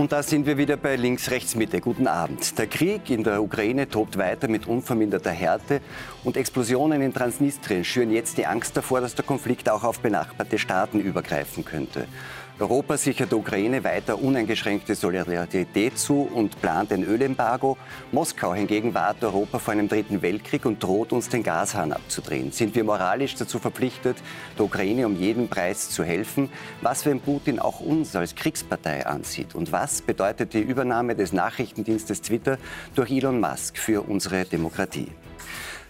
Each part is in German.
Und da sind wir wieder bei Links, Rechts, Mitte. Guten Abend. Der Krieg in der Ukraine tobt weiter mit unverminderter Härte und Explosionen in Transnistrien schüren jetzt die Angst davor, dass der Konflikt auch auf benachbarte Staaten übergreifen könnte. Europa sichert der Ukraine weiter uneingeschränkte Solidarität zu und plant ein Ölembargo. Moskau hingegen wartet Europa vor einem dritten Weltkrieg und droht uns den Gashahn abzudrehen. Sind wir moralisch dazu verpflichtet, der Ukraine um jeden Preis zu helfen? Was, wenn Putin auch uns als Kriegspartei ansieht? Und was bedeutet die Übernahme des Nachrichtendienstes Twitter durch Elon Musk für unsere Demokratie?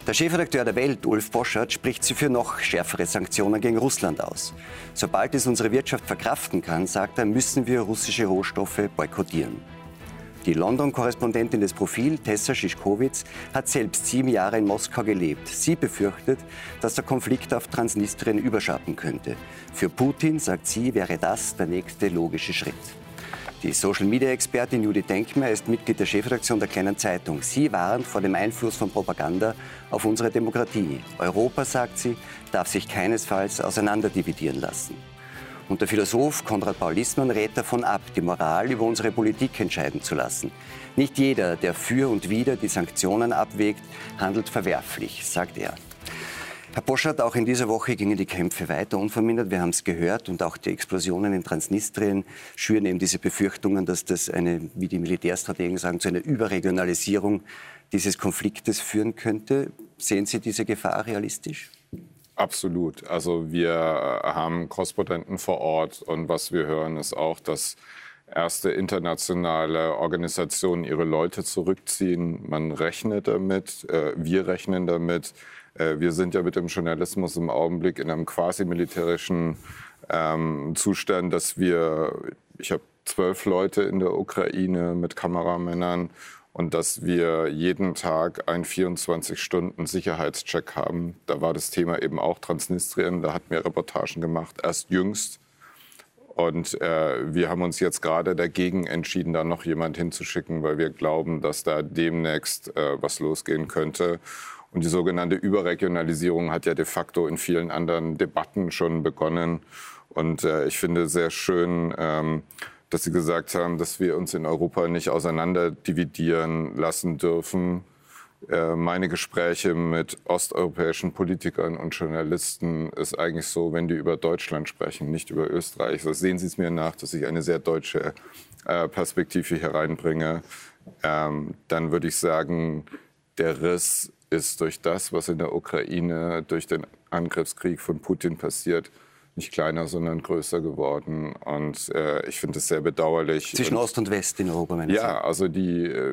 Der Chefredakteur der Welt, Ulf Boschert, spricht sie für noch schärfere Sanktionen gegen Russland aus. Sobald es unsere Wirtschaft verkraften kann, sagt er, müssen wir russische Rohstoffe boykottieren. Die London-Korrespondentin des Profil, Tessa Schischkowitz, hat selbst sieben Jahre in Moskau gelebt. Sie befürchtet, dass der Konflikt auf Transnistrien überschatten könnte. Für Putin, sagt sie, wäre das der nächste logische Schritt. Die Social-Media-Expertin Judith Denkmer ist Mitglied der Chefredaktion der Kleinen Zeitung. Sie warnt vor dem Einfluss von Propaganda auf unsere Demokratie. Europa, sagt sie, darf sich keinesfalls auseinanderdividieren lassen. Und der Philosoph Konrad Paul Lissmann rät davon ab, die Moral über unsere Politik entscheiden zu lassen. Nicht jeder, der für und wider die Sanktionen abwägt, handelt verwerflich, sagt er. Herr Boschert, auch in dieser Woche gingen die Kämpfe weiter unvermindert. Wir haben es gehört und auch die Explosionen in Transnistrien schüren eben diese Befürchtungen, dass das eine, wie die Militärstrategen sagen, zu einer Überregionalisierung dieses Konfliktes führen könnte. Sehen Sie diese Gefahr realistisch? Absolut. Also wir haben Korrespondenten vor Ort und was wir hören ist auch, dass erste internationale Organisationen ihre Leute zurückziehen. Man rechnet damit, äh, wir rechnen damit, wir sind ja mit dem Journalismus im Augenblick in einem quasi militärischen ähm, Zustand, dass wir, ich habe zwölf Leute in der Ukraine mit Kameramännern und dass wir jeden Tag einen 24-Stunden-Sicherheitscheck haben. Da war das Thema eben auch Transnistrien. Da hatten wir Reportagen gemacht, erst jüngst. Und äh, wir haben uns jetzt gerade dagegen entschieden, da noch jemand hinzuschicken, weil wir glauben, dass da demnächst äh, was losgehen könnte. Und die sogenannte Überregionalisierung hat ja de facto in vielen anderen Debatten schon begonnen. Und äh, ich finde sehr schön, ähm, dass Sie gesagt haben, dass wir uns in Europa nicht auseinander dividieren lassen dürfen. Äh, meine Gespräche mit osteuropäischen Politikern und Journalisten ist eigentlich so, wenn die über Deutschland sprechen, nicht über Österreich. So sehen Sie es mir nach, dass ich eine sehr deutsche äh, Perspektive hier reinbringe. Ähm, dann würde ich sagen, der Riss ist durch das, was in der Ukraine, durch den Angriffskrieg von Putin passiert, nicht kleiner, sondern größer geworden. Und äh, ich finde es sehr bedauerlich. Zwischen Ost und West in Europa, meine Ja, also die äh,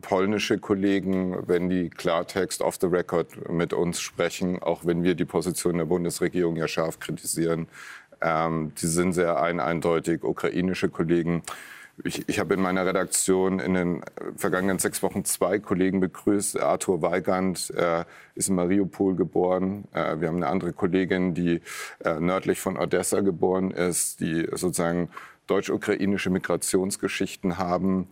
polnische Kollegen, wenn die Klartext off the record mit uns sprechen, auch wenn wir die Position der Bundesregierung ja scharf kritisieren, ähm, die sind sehr ein eindeutig. Ukrainische Kollegen ich, ich habe in meiner Redaktion in den vergangenen sechs Wochen zwei Kollegen begrüßt. Arthur Weigand äh, ist in Mariupol geboren. Äh, wir haben eine andere Kollegin, die äh, nördlich von Odessa geboren ist, die sozusagen deutsch-ukrainische Migrationsgeschichten haben.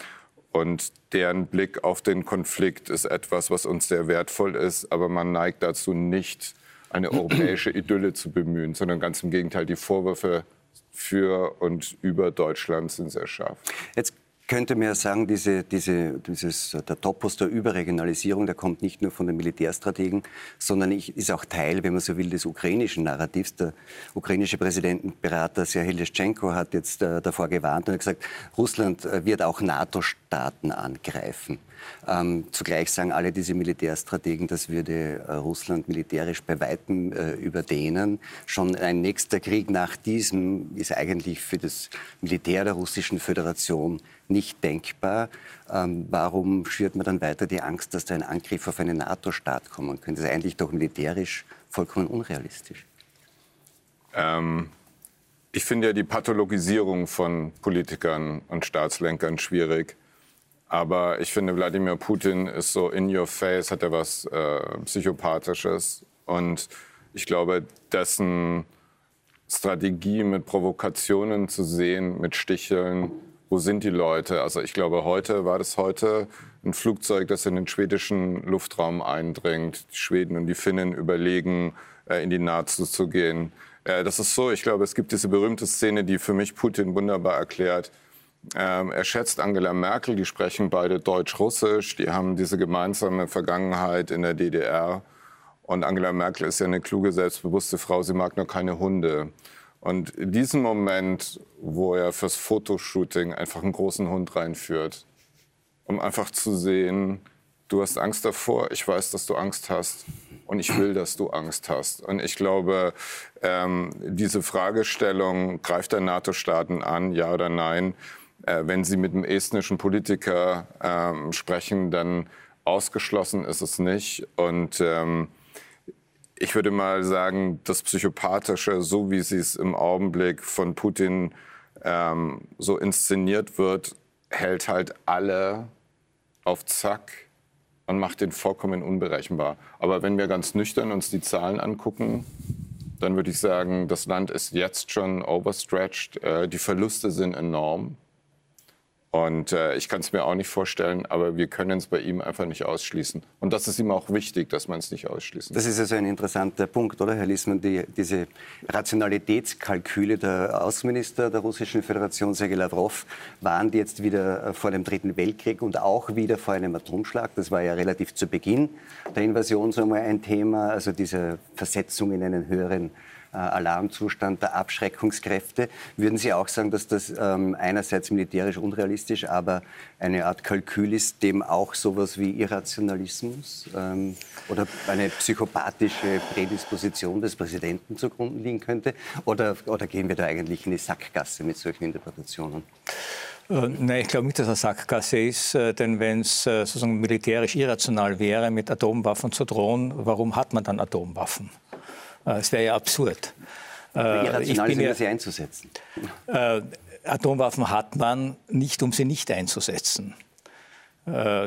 Und deren Blick auf den Konflikt ist etwas, was uns sehr wertvoll ist. Aber man neigt dazu nicht, eine europäische Idylle zu bemühen, sondern ganz im Gegenteil, die Vorwürfe für und über Deutschland sind sehr scharf. Jetzt könnte ja sagen, diese, diese, dieses, der Topos der Überregionalisierung, der kommt nicht nur von den Militärstrategen, sondern ist auch Teil, wenn man so will, des ukrainischen Narrativs. Der ukrainische Präsidentenberater Serhij Leschenko hat jetzt äh, davor gewarnt und hat gesagt, Russland äh, wird auch NATO-Staaten angreifen. Ähm, zugleich sagen alle diese Militärstrategen, das würde äh, Russland militärisch bei weitem äh, überdehnen. Schon ein nächster Krieg nach diesem ist eigentlich für das Militär der Russischen Föderation nicht denkbar. Ähm, warum schürt man dann weiter die Angst, dass da ein Angriff auf einen NATO-Staat kommen könnte? Das ist eigentlich doch militärisch vollkommen unrealistisch. Ähm, ich finde ja die Pathologisierung von Politikern und Staatslenkern schwierig. Aber ich finde, Wladimir Putin ist so in your face, hat er was äh, Psychopathisches. Und ich glaube, dessen Strategie mit Provokationen zu sehen, mit Sticheln, wo sind die Leute? Also ich glaube, heute war das heute ein Flugzeug, das in den schwedischen Luftraum eindringt. Die Schweden und die Finnen überlegen, äh, in die NATO zu gehen. Äh, das ist so, ich glaube, es gibt diese berühmte Szene, die für mich Putin wunderbar erklärt Ähm, er schätzt Angela Merkel, die sprechen beide Deutsch-Russisch, die haben diese gemeinsame Vergangenheit in der DDR. Und Angela Merkel ist ja eine kluge, selbstbewusste Frau, sie mag nur keine Hunde. Und in diesem Moment, wo er fürs Fotoshooting einfach einen großen Hund reinführt, um einfach zu sehen, du hast Angst davor, ich weiß, dass du Angst hast und ich will, dass du Angst hast. Und ich glaube, ähm, diese Fragestellung, greift der NATO-Staaten an, ja oder nein, äh, wenn Sie mit einem estnischen Politiker ähm, sprechen, dann ausgeschlossen ist es nicht. Und ähm, ich würde mal sagen, das Psychopathische, so wie sie es im Augenblick von Putin ähm, so inszeniert wird, hält halt alle auf Zack und macht den vollkommen unberechenbar. Aber wenn wir ganz nüchtern uns die Zahlen angucken, dann würde ich sagen, das Land ist jetzt schon overstretched. Äh, die Verluste sind enorm. Und äh, ich kann es mir auch nicht vorstellen, aber wir können es bei ihm einfach nicht ausschließen. Und das ist ihm auch wichtig, dass man es nicht ausschließen Das ist also ein interessanter Punkt, oder, Herr Liesmann? Die, diese Rationalitätskalküle der Außenminister der Russischen Föderation, Sergei Lavrov, waren die jetzt wieder äh, vor dem Dritten Weltkrieg und auch wieder vor einem Atomschlag. Das war ja relativ zu Beginn der Invasion so einmal ein Thema, also diese Versetzung in einen höheren Alarmzustand der Abschreckungskräfte. Würden Sie auch sagen, dass das ähm, einerseits militärisch unrealistisch, aber eine Art Kalkül ist, dem auch sowas wie Irrationalismus ähm, oder eine psychopathische Prädisposition des Präsidenten zugrunde liegen könnte? Oder, oder gehen wir da eigentlich in die Sackgasse mit solchen Interpretationen? Äh, nein, ich glaube nicht, dass eine Sackgasse ist, äh, denn wenn es äh, sozusagen militärisch irrational wäre, mit Atomwaffen zu drohen, warum hat man dann Atomwaffen? Äh, es wäre ja absurd. Äh, ich bin ja, sie einzusetzen. Äh, Atomwaffen hat man nicht, um sie nicht einzusetzen.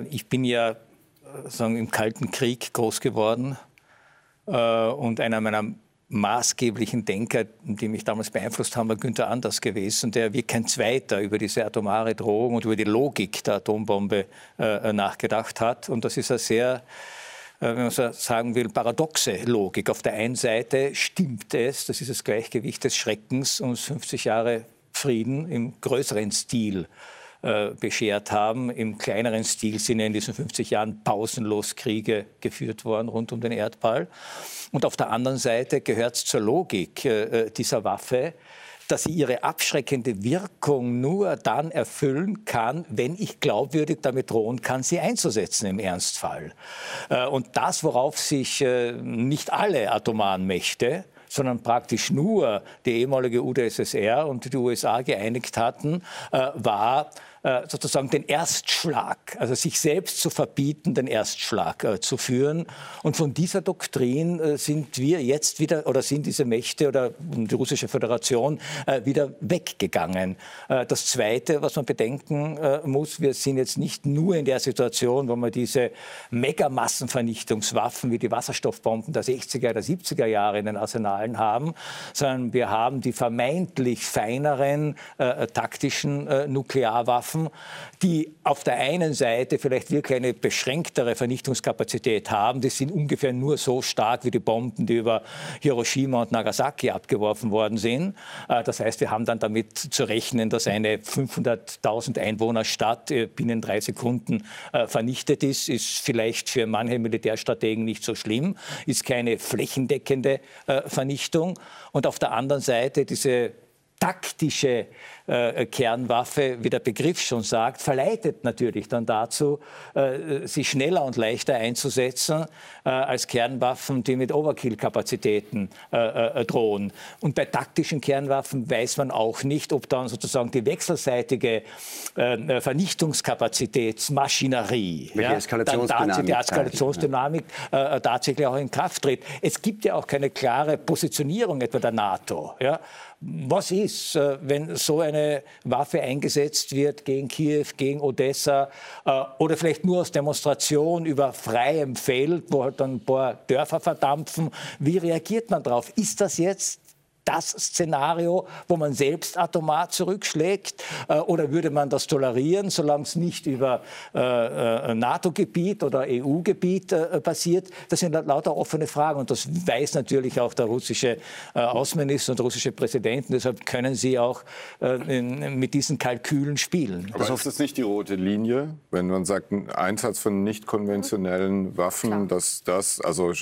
ich bin ja sagen, im Kalten Krieg groß geworden und einer meiner maßgeblichen Denker, die mich damals beeinflusst haben, war Günther Anders gewesen, der wie kein Zweiter über diese atomare Drohung und über die Logik der Atombombe nachgedacht hat. Und das ist ein sehr wenn man so sagen will, paradoxe Logik. Auf der einen Seite stimmt es, das ist das Gleichgewicht des Schreckens, uns 50 Jahre Frieden im größeren Stil äh, beschert haben. Im kleineren Stil sind in diesen 50 Jahren pausenlos Kriege geführt worden rund um den Erdball. Und auf der anderen Seite gehört es zur Logik äh, dieser Waffe, dass sie ihre abschreckende Wirkung nur dann erfüllen kann, wenn ich glaubwürdig damit drohen kann, sie einzusetzen im Ernstfall. Äh, und das, worauf sich äh, nicht alle atomaren Mächte, sondern praktisch nur die ehemalige UdSSR und die USA geeinigt hatten, äh, war sozusagen den Erstschlag, also sich selbst zu verbieten, den Erstschlag äh, zu führen. Und von dieser Doktrin äh, sind wir jetzt wieder, oder sind diese Mächte oder die russische Föderation wieder weggegangen. das Zweite, was man bedenken muss, wir sind jetzt nicht nur in der Situation, wo wir diese Megamassenvernichtungswaffen wie die Wasserstoffbomben der 60er, der 70er Jahre in den Arsenalen haben, sondern wir haben die vermeintlich feineren äh, taktischen äh, Nuklearwaffen Waffen, die auf der einen Seite vielleicht wirklich eine beschränktere Vernichtungskapazität haben. Die sind ungefähr nur so stark wie die Bomben, die über Hiroshima und Nagasaki abgeworfen worden sind. Äh, das heißt, wir haben dann damit zu rechnen, dass eine 500.000 Einwohnerstadt äh, binnen drei Sekunden äh, vernichtet ist. Ist vielleicht für manche Militärstrategen nicht so schlimm, ist keine flächendeckende Vernichtung. Und auf der anderen Seite diese taktische äh, Kernwaffe, wie der Begriff schon sagt, verleitet natürlich dann dazu, äh, sie schneller und leichter einzusetzen äh, als Kernwaffen, die mit Overkill-Kapazitäten äh, äh, drohen. Und bei taktischen Kernwaffen weiß man auch nicht, ob dann sozusagen die wechselseitige äh, Vernichtungskapazitätsmaschinerie, ja, Eskalationsdynamik, die Eskalationsdynamik tatsächlich auch in Kraft tritt. Es gibt ja auch keine klare Positionierung etwa der NATO. Ja. Was ist, wenn so eine eine Waffe eingesetzt wird gegen Kiew, gegen Odessa äh, oder vielleicht nur aus Demonstration über freiem Feld, wo halt dann ein paar Dörfer verdampfen. Wie reagiert man darauf? Ist das jetzt das Szenario, wo man selbst atomar zurückschlägt? Äh, oder würde man das tolerieren, solange es nicht über äh, äh NATO-Gebiet oder EU-Gebiet äh, passiert? Das sind lauter offene Fragen. Und das weiß natürlich auch der russische äh, Außenminister und der russische Präsident. Deshalb können sie auch äh, in, mit diesen Kalkülen spielen. Aber ist das nicht die rote Linie, wenn man sagt, ein Einsatz von nicht konventionellen Waffen, Klar. dass das, also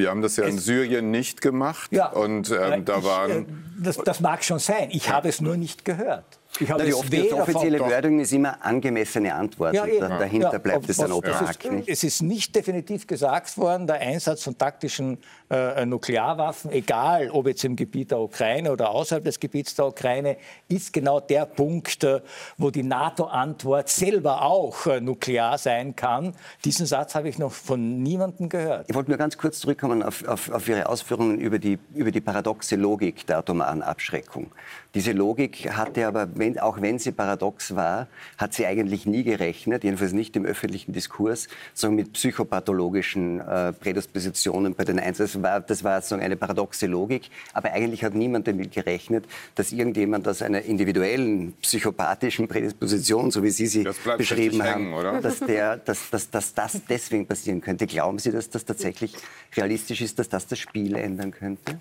wir haben das ja in Syrien nicht gemacht. Ja, und ähm, da ich, waren. Äh, das, das, mag schon sein. Ich habe es nur nicht gehört. Ich habe die, die offizielle Wordung ist immer angemessene Antworten. Ja, da, dahinter ja, bleibt es dann opak. Es ist nicht definitiv gesagt worden, der Einsatz von taktischen äh, Nuklearwaffen, egal ob jetzt im Gebiet der Ukraine oder außerhalb des Gebiets der Ukraine, ist genau der Punkt, äh, wo die NATO-Antwort selber auch äh, nuklear sein kann. Diesen Satz habe ich noch von niemandem gehört. Ich wollte nur ganz kurz zurückkommen auf, auf, auf Ihre Ausführungen über die, über die paradoxe Logik der atomaren Abschreckung. Diese Logik hatte aber, wenn, auch wenn sie paradox war, hat sie eigentlich nie gerechnet, jedenfalls nicht im öffentlichen Diskurs, sondern mit psychopathologischen äh, Prädispositionen bei den Einzelnen. War, das war so eine paradoxe Logik, aber eigentlich hat niemand damit gerechnet, dass irgendjemand aus einer individuellen psychopathischen Prädisposition, so wie Sie sie beschrieben haben, hängen, dass, der, dass, dass, dass das deswegen passieren könnte. Glauben Sie, dass das tatsächlich realistisch ist, dass das das Spiel ändern könnte?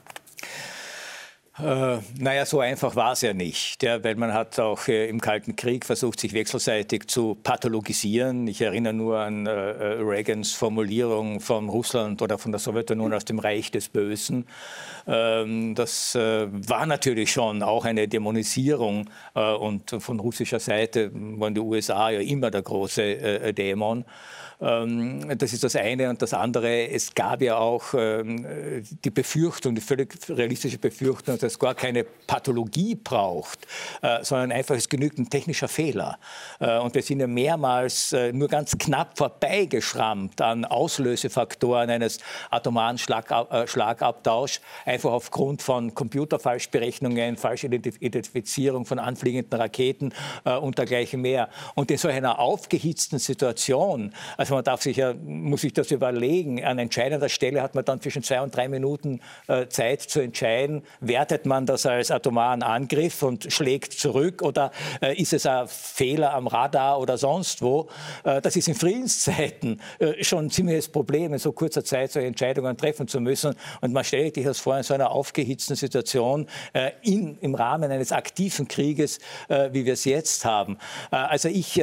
Äh, naja, so einfach war es ja nicht, ja, weil man hat auch äh, im Kalten Krieg versucht, sich wechselseitig zu pathologisieren. Ich erinnere nur an äh, äh, Reagans Formulierung von Russland oder von der Sowjetunion aus dem Reich des Bösen. Ähm, das äh, war natürlich schon auch eine Dämonisierung äh, und von russischer Seite waren die USA ja immer der große Dämon. Ähm, das ist das eine. Und das andere, es gab ja auch ähm, die Befürchtung, die völlig realistische Befürchtung, dass es gar keine Pathologie braucht, äh, sondern einfach es genügt ein technischer Fehler. Äh, und wir sind ja mehrmals äh, nur ganz knapp vorbeigeschrammt an Auslösefaktoren eines atomaren Schlagabtausch, einfach aufgrund von Computerfalschberechnungen, falsche Identifizierung von anfliegenden Raketen und dergleichen mehr. Und in so einer aufgehitzten Situation, also also man darf sich ja, muss sich das überlegen. An entscheidender Stelle hat man dann zwischen zwei und drei Minuten äh, Zeit zu entscheiden, wertet man das als atomaren Angriff und schlägt zurück oder äh, ist es ein Fehler am Radar oder sonst wo. Äh, das ist in Friedenszeiten äh, schon ein ziemliches Problem, in so kurzer Zeit solche Entscheidungen treffen zu müssen. Und man stellt sich das vor in so einer aufgehitzten Situation äh, in, im Rahmen eines aktiven Krieges, äh, wie wir es jetzt haben. also ich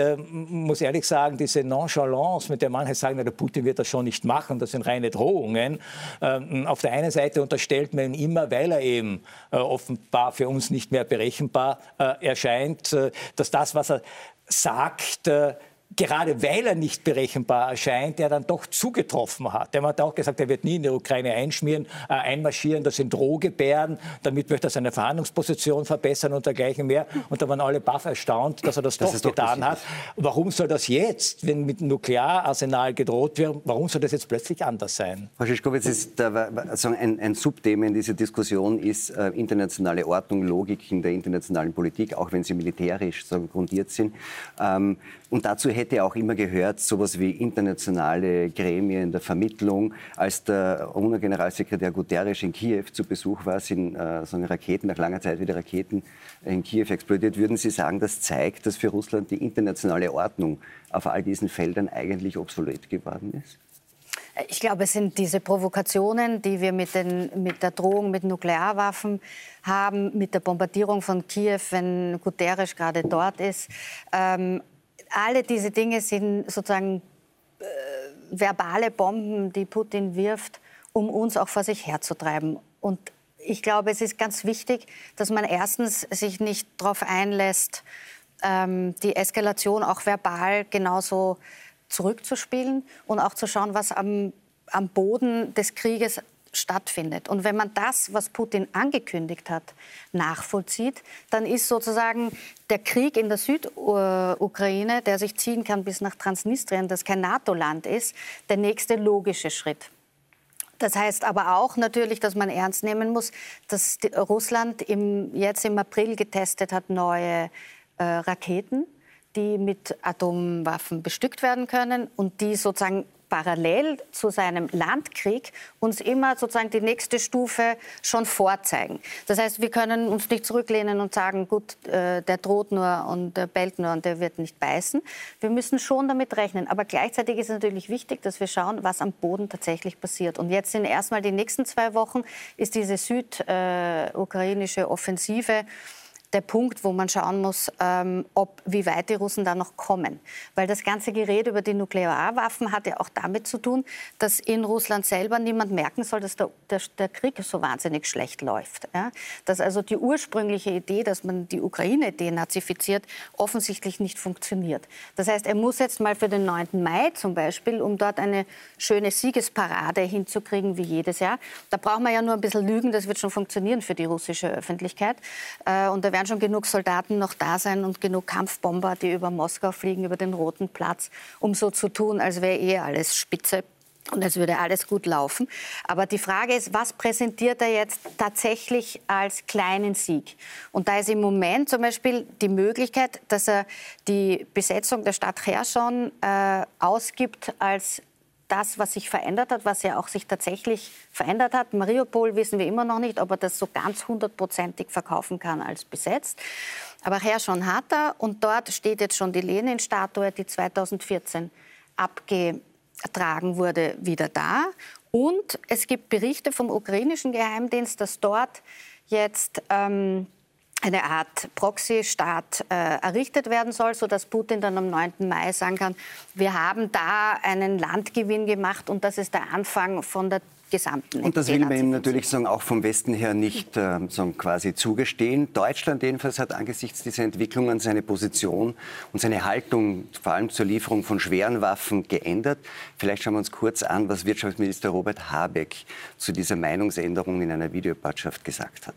muss ehrlich sagen, diese Nonchalance, der manche sagen, na, der Putin wird das schon nicht machen, das sind reine Drohungen. Ähm, auf der einen Seite unterstellt man ihm immer, weil er eben äh, offenbar für uns nicht mehr berechenbar äh, erscheint, äh, dass das, was er sagt, äh, gerade weil er nicht berechenbar erscheint, der dann doch zugetroffen hat. Der hat auch gesagt, er wird nie in die Ukraine einschmieren, äh, einmarschieren, das sind Drohgebärden, damit möchte er seine Verhandlungsposition verbessern und dergleichen mehr. Und da waren alle baff erstaunt, dass er das, das doch getan doch hat. Warum soll das jetzt, wenn mit Nukleararsenal gedroht wird, warum soll das jetzt plötzlich anders sein? Frau Schischkowitz, ist also ein, ein Subthema in dieser Diskussion ist äh, internationale Ordnung, Logik in der internationalen Politik, auch wenn sie militärisch so grundiert sind. Ähm, und dazu hätte auch immer gehört, sowas wie internationale Gremien der Vermittlung. Als der UNO-Generalsekretär Guterres in Kiew zu Besuch war, sind äh, so Raketen, nach langer Zeit wieder Raketen in Kiew explodiert. Würden Sie sagen, das zeigt, dass für Russland die internationale Ordnung auf all diesen Feldern eigentlich obsolet geworden ist? Ich glaube, es sind diese Provokationen, die wir mit, den, mit der Drohung mit Nuklearwaffen haben, mit der Bombardierung von Kiew, wenn Guterres gerade dort ist. Ähm, alle diese Dinge sind sozusagen äh, verbale Bomben, die Putin wirft, um uns auch vor sich herzutreiben. Und ich glaube, es ist ganz wichtig, dass man erstens sich nicht darauf einlässt, ähm, die Eskalation auch verbal genauso zurückzuspielen und auch zu schauen, was am, am Boden des Krieges stattfindet. Und wenn man das, was Putin angekündigt hat, nachvollzieht, dann ist sozusagen der Krieg in der Südukraine, der sich ziehen kann bis nach Transnistrien, das kein NATO-Land ist, der nächste logische Schritt. Das heißt aber auch natürlich, dass man ernst nehmen muss, dass Russland im, jetzt im April getestet hat neue äh, Raketen, die mit Atomwaffen bestückt werden können und die sozusagen parallel zu seinem Landkrieg uns immer sozusagen die nächste Stufe schon vorzeigen. Das heißt, wir können uns nicht zurücklehnen und sagen, gut, äh, der droht nur und der bellt nur und der wird nicht beißen. Wir müssen schon damit rechnen. Aber gleichzeitig ist es natürlich wichtig, dass wir schauen, was am Boden tatsächlich passiert. Und jetzt sind erstmal die nächsten zwei Wochen, ist diese südukrainische äh, Offensive der Punkt, wo man schauen muss, ähm, ob, wie weit die Russen da noch kommen. Weil das ganze Gerät über die Nuklearwaffen hat ja auch damit zu tun, dass in Russland selber niemand merken soll, dass der, der, der Krieg so wahnsinnig schlecht läuft. Ja? Dass also die ursprüngliche Idee, dass man die Ukraine denazifiziert, offensichtlich nicht funktioniert. Das heißt, er muss jetzt mal für den 9. Mai zum Beispiel, um dort eine schöne Siegesparade hinzukriegen wie jedes Jahr, da braucht man ja nur ein bisschen lügen, das wird schon funktionieren für die russische Öffentlichkeit. Äh, und da werden schon genug Soldaten noch da sein und genug Kampfbomber, die über Moskau fliegen, über den Roten Platz, um so zu tun, als wäre eh alles spitze. Und es würde alles gut laufen. Aber die Frage ist, was präsentiert er jetzt tatsächlich als kleinen Sieg? Und da ist im Moment zum Beispiel die Möglichkeit, dass er die Besetzung der Stadt Cherson äh, ausgibt als das, was sich verändert hat, was ja auch sich tatsächlich verändert hat. Mariupol wissen wir immer noch nicht, ob er das so ganz hundertprozentig verkaufen kann als besetzt. Aber Herrschon hat er und dort steht jetzt schon die Lenin-Statue, die 2014 abgetragen wurde, wieder da. Und es gibt Berichte vom ukrainischen Geheimdienst, dass dort jetzt ähm, eine Art Proxy-Staat äh, errichtet werden soll, sodass Putin dann am 9. Mai sagen kann, wir haben da einen Landgewinn gemacht und das ist der Anfang von der gesamten Und das will man ihm natürlich sagen, auch vom Westen her nicht äh, sagen, quasi zugestehen. Deutschland jedenfalls hat angesichts dieser Entwicklungen seine Position und seine Haltung vor allem zur Lieferung von schweren Waffen geändert. Vielleicht schauen wir uns kurz an, was Wirtschaftsminister Robert Habeck zu dieser Meinungsänderung in einer Videobotschaft gesagt hat.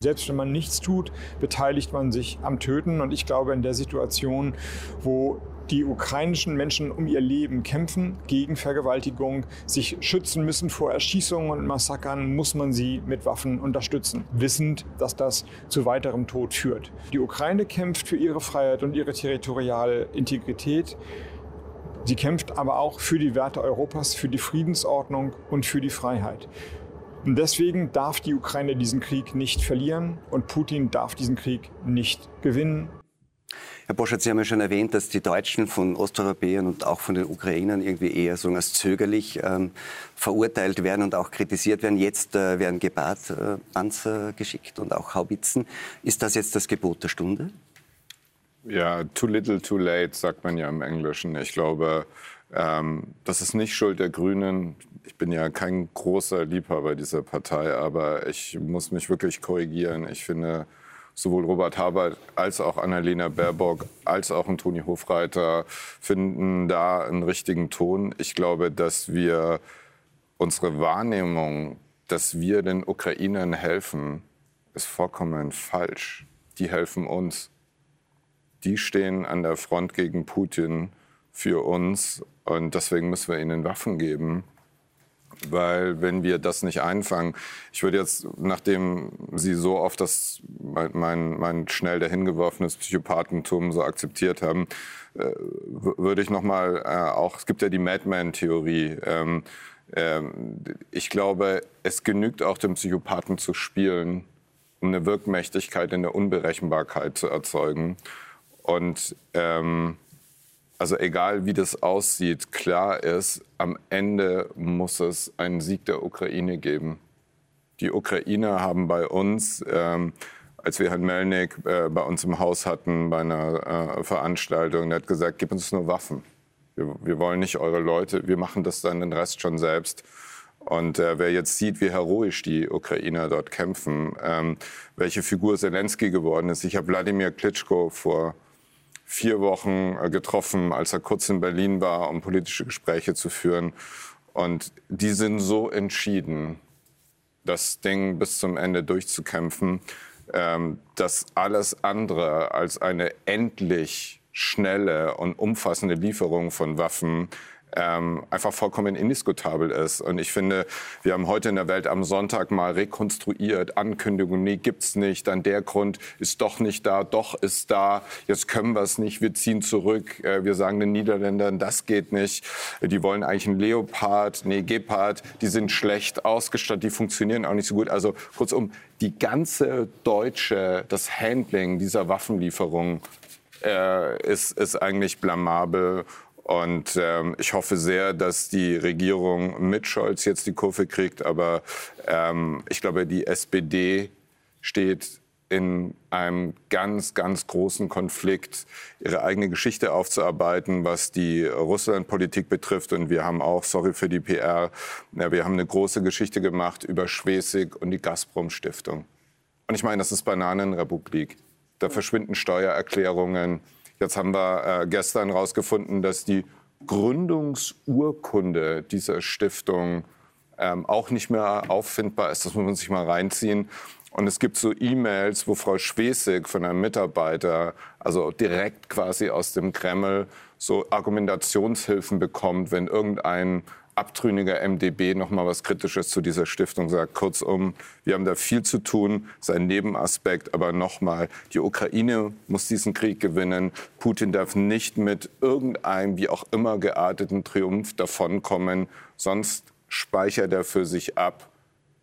Selbst wenn man nichts tut, beteiligt man sich am Töten. Und ich glaube, in der Situation, wo die ukrainischen Menschen um ihr Leben kämpfen gegen Vergewaltigung, sich schützen müssen vor Erschießungen und Massakern, muss man sie mit Waffen unterstützen, wissend, dass das zu weiterem Tod führt. Die Ukraine kämpft für ihre Freiheit und ihre territoriale Integrität. Sie kämpft aber auch für die Werte Europas, für die Friedensordnung und für die Freiheit. Und deswegen darf die Ukraine diesen Krieg nicht verlieren und Putin darf diesen Krieg nicht gewinnen. Herr Boschert, Sie haben ja schon erwähnt, dass die Deutschen von Osteuropäern und auch von den Ukrainern irgendwie eher so als zögerlich ähm, verurteilt werden und auch kritisiert werden. Jetzt äh, werden Gepard-Panzer äh, geschickt und auch Haubitzen. Ist das jetzt das Gebot der Stunde? Ja, too little, too late, sagt man ja im Englischen. Ich glaube, ähm, das ist nicht Schuld der Grünen. Ich bin ja kein großer Liebhaber dieser Partei, aber ich muss mich wirklich korrigieren. Ich finde, sowohl Robert Habeck als auch Annalena Baerbock als auch ein Toni Hofreiter finden da einen richtigen Ton. Ich glaube, dass wir unsere Wahrnehmung, dass wir den Ukrainern helfen, ist vollkommen falsch. Die helfen uns. Die stehen an der Front gegen Putin für uns und deswegen müssen wir ihnen Waffen geben. Weil wenn wir das nicht einfangen, ich würde jetzt, nachdem Sie so oft das, mein, mein schnell dahingeworfenes Psychopathentum so akzeptiert haben, äh, würde ich nochmal äh, auch, es gibt ja die Madman-Theorie, ähm, ähm, ich glaube, es genügt auch dem Psychopathen zu spielen, um eine Wirkmächtigkeit in der Unberechenbarkeit zu erzeugen. Und ähm, also egal wie das aussieht, klar ist, am Ende muss es einen Sieg der Ukraine geben. Die Ukrainer haben bei uns, ähm, als wir Herrn Melnik äh, bei uns im Haus hatten, bei einer äh, Veranstaltung, der hat gesagt, gib uns nur Waffen. Wir, wir, wollen nicht eure Leute, wir machen das dann den Rest schon selbst. Und äh, wer jetzt sieht, wie heroisch die Ukrainer dort kämpfen, ähm, welche Figur Zelensky geworden ist. Ich habe Wladimir Klitschko vor vier Wochen äh, getroffen, als er kurz in Berlin war, um politische Gespräche zu führen. Und die sind so entschieden, das Ding bis zum Ende durchzukämpfen, ähm, dass alles andere als eine endlich schnelle und umfassende Lieferung von Waffen ähm, einfach vollkommen indiskutabel ist. Und ich finde, wir haben heute in der Welt am Sonntag mal rekonstruiert, Ankündigungen, nee, gibt's nicht, dann der Grund ist doch nicht da, doch ist da, jetzt können wir es nicht, wir ziehen zurück, äh, wir sagen den Niederländern, das geht nicht, die wollen eigentlich einen Leopard, nee, Gepard, die sind schlecht ausgestattet, die funktionieren auch nicht so gut. Also kurzum, die ganze deutsche, das Handling dieser Waffenlieferung äh, ist, ist eigentlich blamabel. Und ähm, ich hoffe sehr, dass die Regierung mit Scholz jetzt die Kurve kriegt. Aber ähm, ich glaube, die SPD steht in einem ganz, ganz großen Konflikt, ihre eigene Geschichte aufzuarbeiten, was die Russlandpolitik betrifft. Und wir haben auch, sorry für die PR, ja, wir haben eine große Geschichte gemacht über Schwesig und die Gazprom-Stiftung. Und ich meine, das ist Bananenrepublik. Da verschwinden Steuererklärungen. Jetzt haben wir äh, gestern herausgefunden, dass die Gründungsurkunde dieser Stiftung ähm, auch nicht mehr auffindbar ist. Das muss man sich mal reinziehen. Und es gibt so E-Mails, wo Frau Schwesig von einem Mitarbeiter, also direkt quasi aus dem Kreml, so Argumentationshilfen bekommt, wenn irgendein abtrünniger MDB noch mal was Kritisches zu dieser Stiftung sagt. Kurzum, wir haben da viel zu tun, sein Nebenaspekt. Aber noch mal, die Ukraine muss diesen Krieg gewinnen. Putin darf nicht mit irgendeinem, wie auch immer gearteten Triumph davonkommen. Sonst speichert er für sich ab.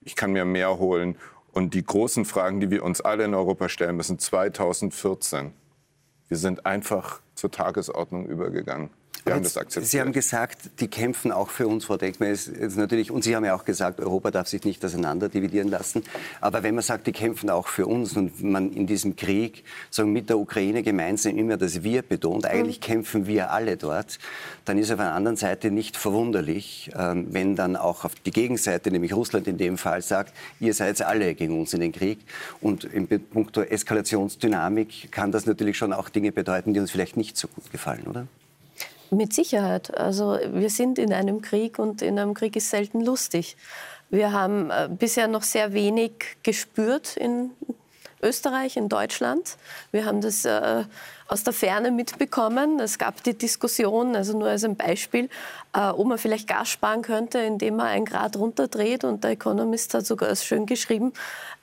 Ich kann mir mehr holen. Und die großen Fragen, die wir uns alle in Europa stellen müssen, 2014. Wir sind einfach zur Tagesordnung übergegangen. Wir haben das akzeptiert. Sie haben gesagt, die kämpfen auch für uns, Frau. Ist, ist natürlich, und Sie haben ja auch gesagt, Europa darf sich nicht auseinander dividieren lassen. Aber wenn man sagt, die kämpfen auch für uns und man in diesem Krieg sagen, mit der Ukraine gemeinsam immer das Wir betont, eigentlich mhm. kämpfen wir alle dort, dann ist auf der anderen Seite nicht verwunderlich, ähm, wenn dann auch auf die Gegenseite, nämlich Russland in dem Fall, sagt, ihr seid alle gegen uns in den Krieg. Und in puncto Eskalationsdynamik kann das natürlich schon auch Dinge bedeuten, die uns vielleicht nicht so gut gefallen, oder? Mit Sicherheit. Also wir sind in einem Krieg und in einem Krieg ist selten lustig. Wir haben äh, bisher noch sehr wenig gespürt in Österreich, in Deutschland. Wir haben das äh, aus der Ferne mitbekommen. Es gab die Diskussion, also nur als ein Beispiel, äh, ob man vielleicht Gas sparen könnte, indem man ein Grad runterdreht. Und der Economist hat sogar schön geschrieben,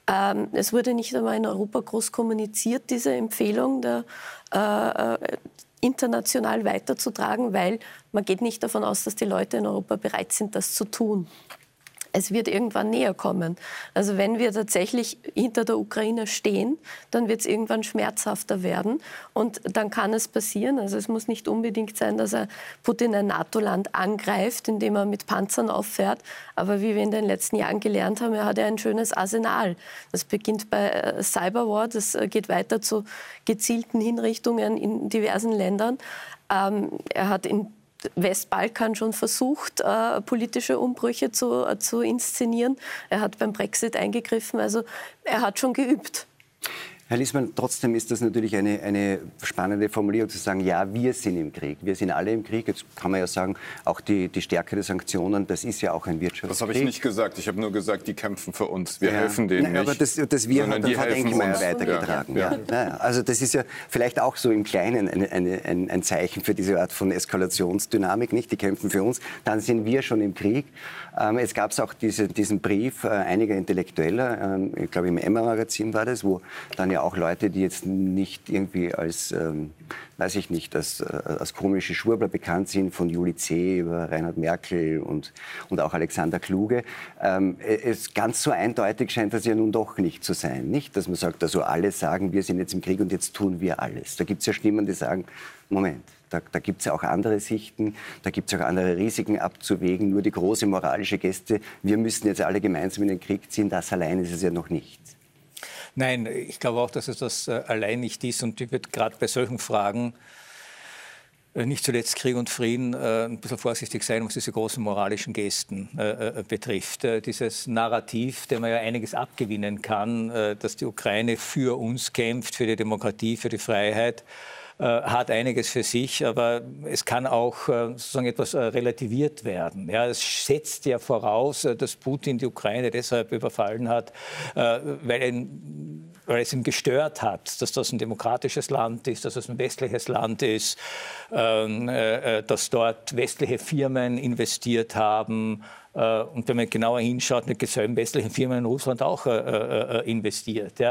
ähm, es wurde nicht einmal in Europa groß kommuniziert, diese Empfehlung der, äh, äh international weiterzutragen, weil man geht nicht davon aus, dass die Leute in Europa bereit sind, das zu tun es wird irgendwann näher kommen. Also wenn wir tatsächlich hinter der Ukraine stehen, dann wird es irgendwann schmerzhafter werden. Und dann kann es passieren, also es muss nicht unbedingt sein, dass er Putin ein NATO-Land angreift, indem er mit Panzern auffährt. Aber wie wir in den letzten Jahren gelernt haben, er hat ja ein schönes Arsenal. Das beginnt bei äh, Cyberwar, das äh, geht weiter zu gezielten Hinrichtungen in diversen Ländern. Ähm, er hat in Westbalkan schon versucht, äh, politische Umbrüche zu, äh, zu inszenieren. Er hat beim Brexit eingegriffen. Also er hat schon geübt. Herr Liesmann, trotzdem ist das natürlich eine, eine spannende Formulierung zu sagen, ja, wir sind im Krieg. Wir sind alle im Krieg. Jetzt kann man ja sagen, auch die, die Stärke der Sanktionen, das ist ja auch ein Wirtschaftskrieg. Das habe ich nicht gesagt. Ich habe nur gesagt, die kämpfen für uns. Wir ja. helfen denen Nein, nicht. Aber das, das Wir hat dann Frau Engelmeier weitergetragen. Ja. Ja. Also das ist ja vielleicht auch so im Kleinen eine, eine, ein, ein Zeichen für diese Art von Eskalationsdynamik. Nicht? Die kämpfen für uns. Dann sind wir schon im Krieg. Ähm, es gab auch diese, diesen Brief äh, einiger Intellektueller, ähm, ich glaube im Emma-Magazin war das, wo dann ja auch Leute, die jetzt nicht irgendwie als, ähm, weiß ich nicht, als, äh, als komische Schwurbler bekannt sind, von Juli C. über Reinhard Merkel und, und auch Alexander Kluge, ähm, es ganz so eindeutig scheint das ja nun doch nicht zu sein. Nicht, dass man sagt, also alle sagen, wir sind jetzt im Krieg und jetzt tun wir alles. Da gibt es ja Stimmen, die sagen, Moment, da, da gibt es ja auch andere Sichten, da gibt es auch andere Risiken abzuwägen. Nur die große moralische Gäste, wir müssen jetzt alle gemeinsam in den Krieg ziehen, das allein ist es ja noch nicht. Nein, ich glaube auch, dass es das äh, allein nicht ist. Und würde gerade bei solchen Fragen äh, nicht zuletzt Krieg und Frieden äh, ein bisschen vorsichtig sein, was diese großen moralischen Gesten betrifft. Dieses Narrativ, dem man ja einiges abgewinnen kann, dass die Ukraine für uns kämpft, für die Demokratie, für die Freiheit hat einiges für sich, aber es kann auch äh, sozusagen etwas äh, relativiert werden. Ja, es setzt ja voraus, dass Putin die Ukraine deshalb überfallen hat, weil ein weil es ihm gestört hat, dass das ein demokratisches Land ist, dass es ein westliches Land ist, ähm, äh, dass dort westliche Firmen investiert haben, äh, und wenn man genauer hinschaut, mit dieselben westlichen Firmen in Russland auch äh, äh, investiert.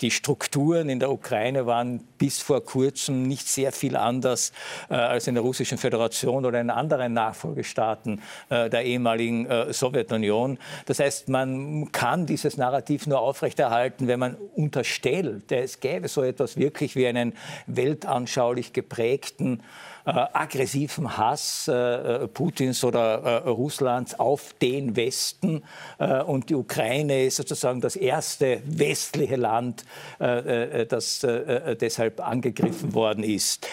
Die Strukturen in der Ukraine waren bis vor kurzem nicht sehr viel anders als in der Russischen Föderation oder in anderen Nachfolgestaaten der ehemaligen Sowjetunion. Das heißt, man kann dieses Narrativ nur aufrechterhalten, wenn man unterstellt, es gäbe so etwas wirklich wie einen weltanschaulich geprägten äh, aggressiven Hass äh, äh, Putins oder Russlands auf den Westen. und die Ukraine ist sozusagen das erste westliche Land, das deshalb angegriffen worden ist.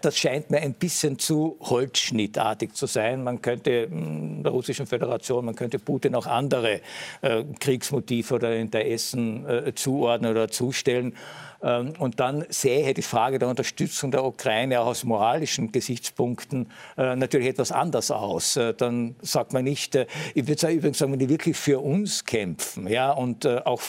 das scheint mir ein bisschen zu holzschnittartig zu sein. Man könnte hm, der Russischen Föderation, man könnte Putin auch andere Kriegsmotive oder Interessen zuordnen oder zustellen. Ähm, und dann sähe die Frage der Unterstützung der Ukraine auch aus moralischen Gesichtspunkten äh, natürlich etwas anders aus. Äh, dann sagt man nicht, äh, ich würde übrigens sagen, wenn die wirklich für uns kämpfen ja, und auch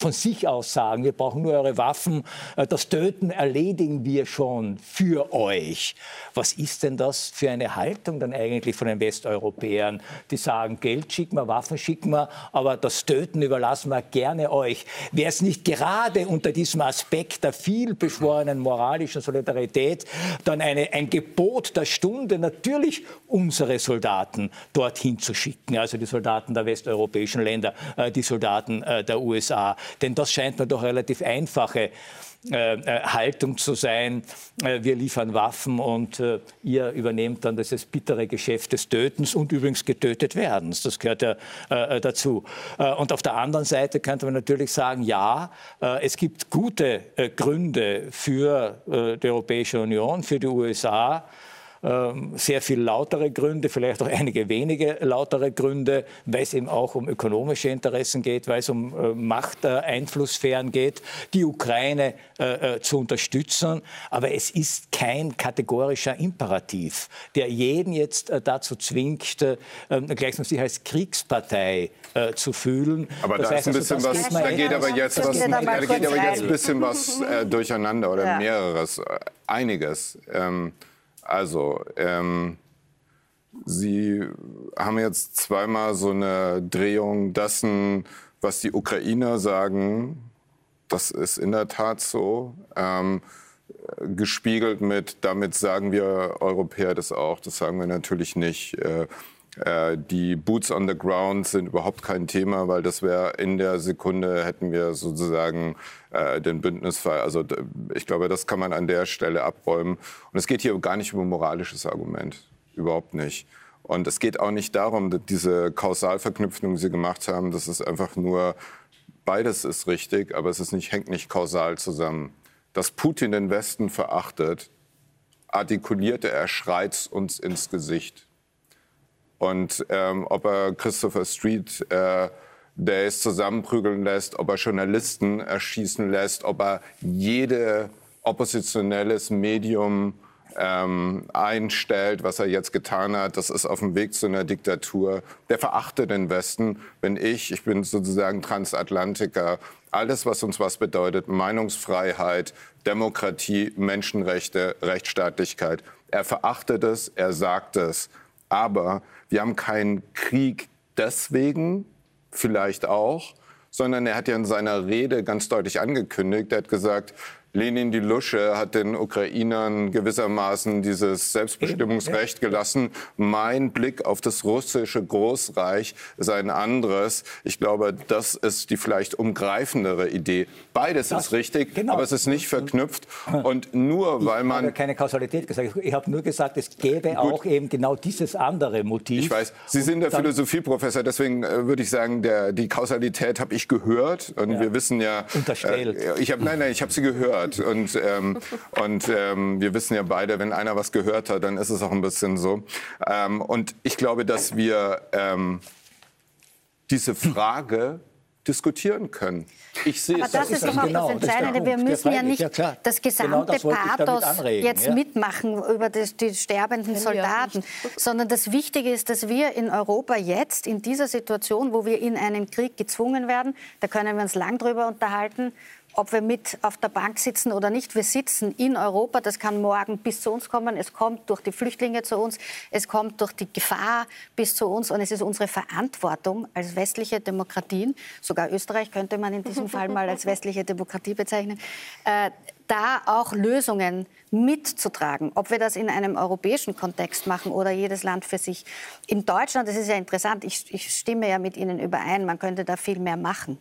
von sich aus sagen, wir brauchen nur eure Waffen, äh, das Töten erledigen wir schon für euch. Was ist denn das für eine Haltung dann eigentlich von den Westeuropäern, die sagen, Geld schicken wir, Waffen schicken wir, aber das Töten überlassen wir gerne euch. Wäre es nicht gerade unter diesem Aspekt der vielbeschworenen moralischen Solidarität dann eine, ein Gebot der Stunde, natürlich unsere Soldaten dorthin zu schicken, also die Soldaten der westeuropäischen Länder, äh, die Soldaten äh, der USA. Denn das scheint mir doch relativ einfache äh, äh, Haltung zu sein. Äh, wir liefern Waffen und ihr übernehmt dann dieses bittere Geschäft des Tötens und übrigens getötet werdens. Das gehört ja dazu. und auf der anderen Seite könnte man natürlich sagen, ja, es gibt gute Gründe für die Europäische Union, für die USA, sehr viel lautere Gründe, vielleicht auch einige wenige lautere Gründe, weil es eben auch um ökonomische Interessen geht, weil es um äh, Machteinflusssphären geht, die Ukraine äh, äh, zu unterstützen. Aber es ist kein kategorischer Imperativ, der jeden jetzt dazu zwingt, ähm, gleichsam sich als Kriegspartei zu fühlen. Aber das da ist ein also, bisschen was, da geht aber jetzt was, da geht aber jetzt ein bisschen was äh, durcheinander oder ja. mehreres, einiges. Ähm, also, ähm, Sie haben jetzt zweimal so eine Drehung dessen, was die Ukrainer sagen. Das ist in der Tat so. Ähm, gespiegelt mit, damit sagen wir Europäer das auch. Das sagen wir natürlich nicht. Äh, die Boots on the Ground sind überhaupt kein Thema, weil das wäre in der Sekunde, hätten wir sozusagen äh, den Bündnisfall. Also ich glaube, das kann man an der Stelle abräumen. Und es geht hier gar nicht ein moralisches Argument, überhaupt nicht. Und es geht auch nicht darum, dass diese Kausalverknüpfung, die Sie gemacht haben, das ist einfach nur, beides ist richtig, aber es ist nicht, hängt nicht kausal zusammen. Dass Putin den Westen verachtet, artikulierte er schreit uns ins Gesicht. Und ähm, ob er Christopher Street äh, Days zusammenprügeln lässt, ob er Journalisten erschießen lässt, ob er jede oppositionelles Medium ähm, einstellt, was er jetzt getan hat. Das ist auf dem Weg zu einer Diktatur. Der verachtet den Westen. Wenn ich, ich bin sozusagen Transatlantiker, alles, was uns was bedeutet, Meinungsfreiheit, Demokratie, Menschenrechte, Rechtsstaatlichkeit, er verachtet es, er sagt es. Aber wir haben keinen Krieg deswegen, vielleicht auch, sondern er hat ja in seiner Rede ganz deutlich angekündigt, er hat gesagt, Lenin die Lusche hat den Ukrainern gewissermaßen dieses Selbstbestimmungsrecht gelassen. Mein Blick auf das russische Großreich ist ein anderes. Ich glaube, das ist die vielleicht umgreifendere Idee. Beides das, ist richtig, genau. aber es ist nicht verknüpft. Und nur weil man... Ich habe keine Kausalität gesagt. Ich habe nur gesagt, es gäbe Gut. auch eben genau dieses andere Motiv. Ich weiß, Sie sind der Philosophieprofessor, deswegen äh, würde ich sagen, der, die Kausalität habe ich gehört. Und ja. wir wissen ja... Unterstellt. Äh, ich hab, nein, nein, ich habe sie gehört gehört. Und, ähm, und ähm, wir wissen ja beide, wenn einer was gehört hat, dann ist es auch ein bisschen so. Ähm, und ich glaube, dass wir ähm, diese Frage diskutieren können. Ich sehe Aber das, das ist doch auch genau, das Entscheidende. Wir müssen ja nicht ja, das gesamte genau das Pathos anregen, jetzt ja? mitmachen über das, die sterbenden Soldaten, sondern das Wichtige ist, dass wir in Europa jetzt in dieser Situation, wo wir in einen Krieg gezwungen werden, da können wir uns lang drüber unterhalten, ob wir mit auf der Bank sitzen oder nicht. Wir sitzen in Europa. Das kann morgen bis zu uns kommen. Es kommt durch die Flüchtlinge zu uns. Es kommt durch die Gefahr bis zu uns. Und es ist unsere Verantwortung als westliche Demokratien, sogar Österreich könnte man in diesem Fall mal als westliche Demokratie bezeichnen, äh, da auch Lösungen mitzutragen. Ob wir das in einem europäischen Kontext machen oder jedes Land für sich. In Deutschland, das ist ja interessant, ich, ich stimme ja mit Ihnen überein, man könnte da viel mehr machen.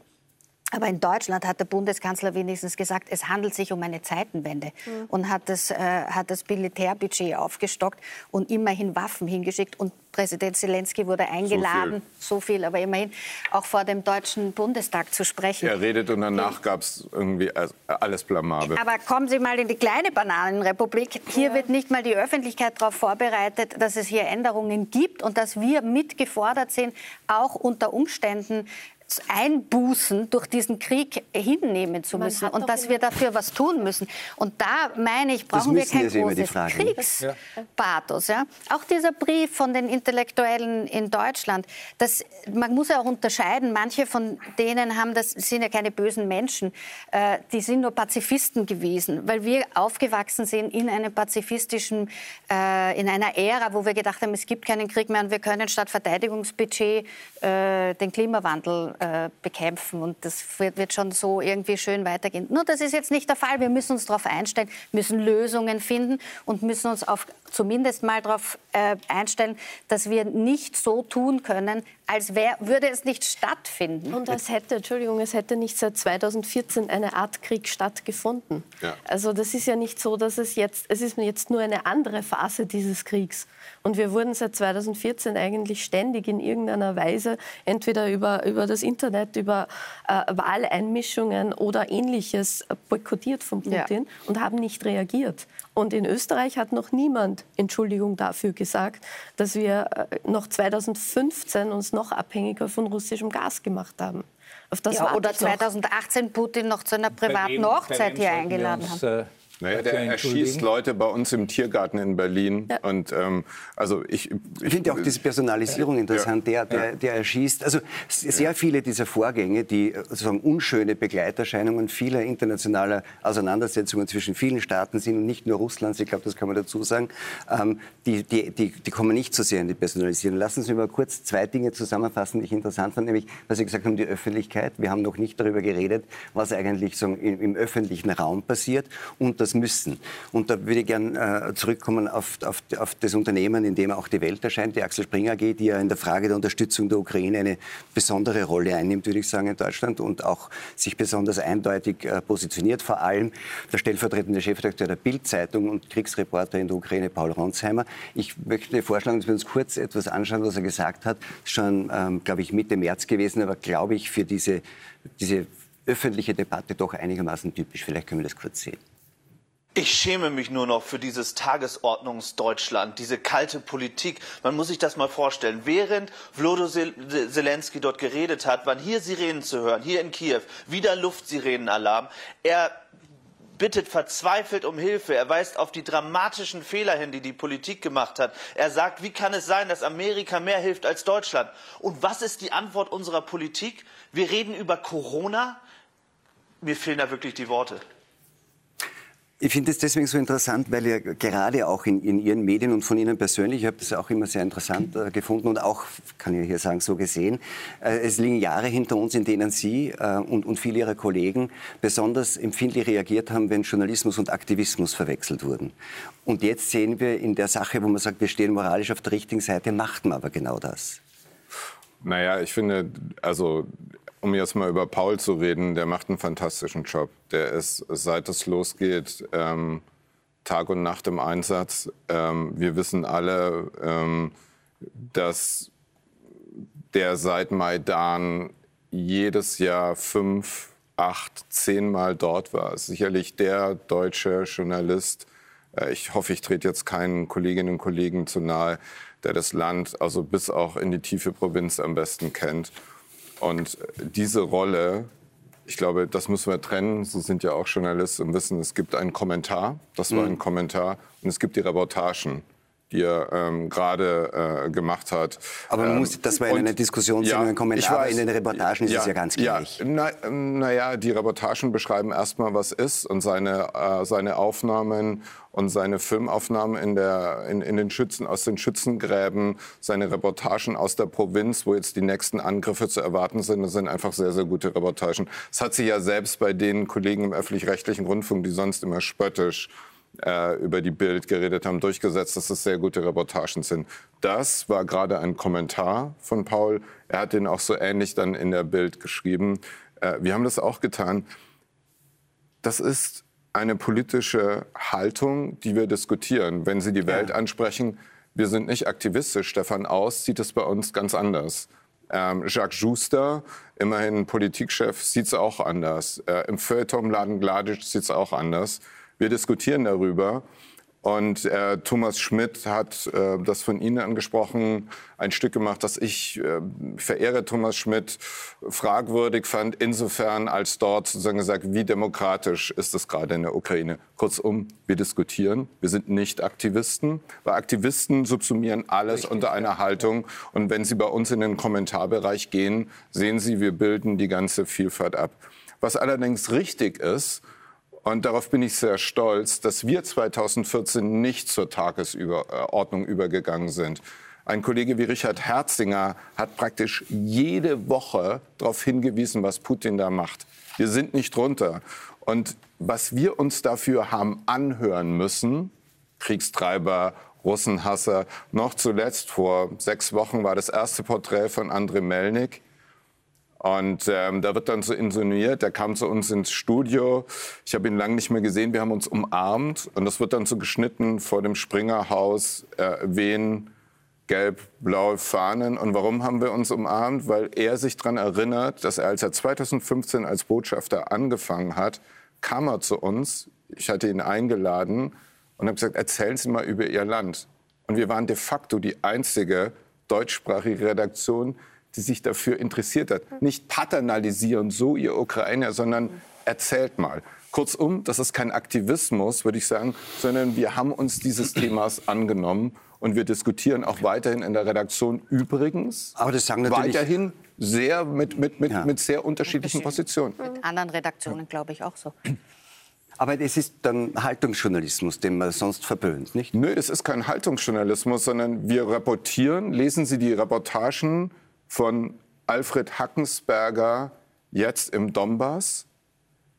Aber in Deutschland hat der Bundeskanzler wenigstens gesagt, es handelt sich um eine Zeitenwende mhm. und hat das, äh, hat das Militärbudget aufgestockt und immerhin Waffen hingeschickt. Und Präsident Zelensky wurde eingeladen, so viel. so viel. aber immerhin auch vor dem Deutschen Bundestag zu sprechen. Er redet und danach gab es irgendwie alles blamabel. Aber kommen Sie mal in die kleine Bananenrepublik. Hier ja. wird nicht mal die Öffentlichkeit darauf vorbereitet, dass es hier Änderungen gibt und dass wir mitgefordert sind, auch unter Umständen Einbußen durch diesen Krieg hinnehmen zu müssen und dass wir dafür was tun müssen. Und da meine ich, brauchen wir kein großes Kriegspathos. Ja. Auch dieser Brief von den Intellektuellen in Deutschland, das, man muss ja auch unterscheiden, manche von denen haben das, sind ja keine bösen Menschen, äh, die sind nur Pazifisten gewesen, weil wir aufgewachsen sind in einem pazifistischen, äh, in einer Ära, wo wir gedacht haben, es gibt keinen Krieg mehr und wir können statt Verteidigungsbudget äh, den Klimawandel äh, bekämpfen. Und das wird, schon so irgendwie schön weitergehen. Nur das ist jetzt nicht der Fall. Wir müssen uns darauf einstellen, müssen Lösungen finden und müssen uns auf, zumindest mal darauf äh, einstellen, dass wir nicht so tun können, als wär, würde es nicht stattfinden. Und es hätte, Entschuldigung, es hätte nicht seit 2014 eine Art Krieg stattgefunden. Ja. Also das ist ja nicht so, dass es jetzt, es ist jetzt nur eine andere Phase dieses Kriegs. Und wir wurden seit 2014 eigentlich ständig in irgendeiner Weise, entweder über, über das Internet, über äh, Wahleinmischungen oder ähnliches, boykottiert von Putin ja. und haben nicht reagiert. Und in Österreich hat noch niemand Entschuldigung dafür gesagt, dass wir äh, noch 2015 uns noch abhängiger von russischem Gas gemacht haben. ja, oder 2018 Putin noch zu einer privaten Hochzeit hier eingeladen hat. Äh, naja, der erschießt Leute bei uns im Tiergarten in Berlin. Ja. Und ähm, also ich, ich, ich finde auch diese Personalisierung interessant. Der, der, der erschießt. Also sehr viele dieser Vorgänge, die sozusagen unschöne Begleiterscheinungen vieler internationaler Auseinandersetzungen zwischen vielen Staaten sind und nicht nur Russlands. Ich glaube, das kann man dazu sagen. Ähm, die, die, die, die kommen nicht so sehr in die Personalisierung. Lassen Sie mich mal kurz zwei Dinge zusammenfassen, die ich interessant fand, nämlich, was Sie gesagt haben, die Öffentlichkeit. Wir haben noch nicht darüber geredet, was eigentlich so im, im öffentlichen Raum passiert und das das müssen. Und da würde ich gerne äh, zurückkommen auf, auf, auf, das Unternehmen, in dem auch die Welt erscheint, die Axel Springer AG, die ja in der Frage der Unterstützung der Ukraine eine besondere Rolle einnimmt, würde ich sagen, in Deutschland und auch sich besonders eindeutig äh, positioniert. Vor allem der stellvertretende Chefredakteur der Bild-Zeitung und Kriegsreporter in der Ukraine, Paul Ronsheimer. Ich möchte vorschlagen, dass wir uns kurz etwas anschauen, was er gesagt hat. Schon, ähm, glaube ich, Mitte März gewesen, aber glaube ich, für diese, diese öffentliche Debatte doch einigermaßen typisch. Vielleicht können wir das kurz sehen. Ich schäme mich nur noch für dieses Tagesordnungsdeutschland, diese kalte Politik. Man muss sich das mal vorstellen. Während Vlodo Zelensky dort geredet hat, waren hier Sirenen zu hören, hier in Kiew, wieder Luftsirenenalarm. Er bittet verzweifelt um Hilfe. Er weist auf die dramatischen Fehler hin, die die Politik gemacht hat. Er sagt, wie kann es sein, dass Amerika mehr hilft als Deutschland? Und was ist die Antwort unserer Politik? Wir reden über Corona. Mir fehlen da wirklich die Worte. Ich finde es deswegen so interessant, weil ihr gerade auch in, in, Ihren Medien und von Ihnen persönlich, ich habe das auch immer sehr interessant äh, gefunden und auch, kann ich hier sagen, so gesehen, äh, es liegen Jahre hinter uns, in denen Sie äh, und, und viele Ihrer Kollegen besonders empfindlich reagiert haben, wenn Journalismus und Aktivismus verwechselt wurden. Und jetzt sehen wir in der Sache, wo man sagt, wir stehen moralisch auf der richtigen Seite, macht man aber genau das. Naja, ich finde, also um jetzt mal über Paul zu reden, der macht einen fantastischen Job. Der ist, seit es losgeht, ähm, Tag und Nacht im Einsatz. Ähm, wir wissen alle, ähm, dass der seit Maidan jedes Jahr fünf, acht, zehnmal dort war. Sicherlich der deutsche Journalist. Äh, ich hoffe, ich trete jetzt keinen Kolleginnen und Kollegen zu nahe, der das Land also bis auch in die tiefe Provinz am besten kennt. Und diese Rolle, ich glaube, das müssen wir trennen. Sie sind ja auch Journalist und wissen, es gibt einen Kommentar, das war ein mhm. Kommentar, und es gibt die Reportagen die er ähm, gerade äh, gemacht hat. Aber man ähm, muss, das war in einer Diskussion ja, ein Kommentar, weiß, in den Reportagen ist ja, es ja ganz gleich. Ja, na, naja, die Reportagen beschreiben erstmal, was ist und seine, äh, seine Aufnahmen und seine Filmaufnahmen in, der, in, in den Schützen, aus den Schützengräben, seine Reportagen aus der Provinz, wo jetzt die nächsten Angriffe zu erwarten sind, das sind einfach sehr, sehr gute Reportagen. Es hat sich ja selbst bei den Kollegen im öffentlich-rechtlichen Rundfunk, die sonst immer spöttisch über die Bild geredet haben, durchgesetzt, dass es sehr gute Reportagen sind. Das war gerade ein Kommentar von Paul. Er hat den auch so ähnlich dann in der Bild geschrieben. Äh, wir haben das auch getan. Das ist eine politische Haltung, die wir diskutieren. Wenn Sie die Welt ja. ansprechen, wir sind nicht aktivistisch. Stefan Aus sieht es bei uns ganz anders. Ähm, Jacques Schuster, immerhin Politikchef, sieht es auch anders. Äh, Im Feuilleton Laden Gladic sieht es auch anders. Wir diskutieren darüber. Und äh, Thomas Schmidt hat äh, das von Ihnen angesprochen, ein Stück gemacht, das ich äh, verehre Thomas Schmidt fragwürdig fand, insofern als dort sozusagen gesagt, wie demokratisch ist es gerade in der Ukraine. Kurzum, wir diskutieren, wir sind nicht Aktivisten, weil Aktivisten subsumieren alles Richtig, unter einer Haltung. Und wenn Sie bei uns in den Kommentarbereich gehen, sehen Sie, wir bilden die ganze Vielfalt ab. Was allerdings richtig ist, und darauf bin ich sehr stolz, dass wir 2014 nicht zur Tagesordnung übergegangen sind. Ein Kollege wie Richard Herzinger hat praktisch jede Woche darauf hingewiesen, was Putin da macht. Wir sind nicht drunter. Und was wir uns dafür haben anhören müssen, Kriegstreiber, Russenhasser, noch zuletzt vor sechs Wochen war das erste Porträt von Andrei Melnik, und ähm, da wird dann so insinuiert, der kam zu uns ins Studio. Ich habe ihn lange nicht mehr gesehen. Wir haben uns umarmt und das wird dann so geschnitten vor dem Springerhaus, äh, wehen gelb-blaue Fahnen. Und warum haben wir uns umarmt? Weil er sich daran erinnert, dass er, als er 2015 als Botschafter angefangen hat, kam er zu uns. Ich hatte ihn eingeladen und habe gesagt, erzählen Sie mal über Ihr Land. Und wir waren de facto die einzige deutschsprachige Redaktion, die sich dafür interessiert hat. Nicht paternalisieren, so ihr Ukrainer, sondern erzählt mal. Kurzum, das ist kein Aktivismus, würde ich sagen, sondern wir haben uns dieses Themas angenommen und wir diskutieren auch weiterhin in der Redaktion übrigens Aber das sagen natürlich weiterhin sehr mit, mit, mit, ja. mit sehr unterschiedlichen Positionen. Mit anderen Redaktionen glaube ich auch so. Aber es ist dann Haltungsjournalismus, den man sonst verböhnt, nicht? Nö, es ist kein Haltungsjournalismus, sondern wir reportieren, lesen Sie die Reportagen von Alfred Hackensberger jetzt im Donbass.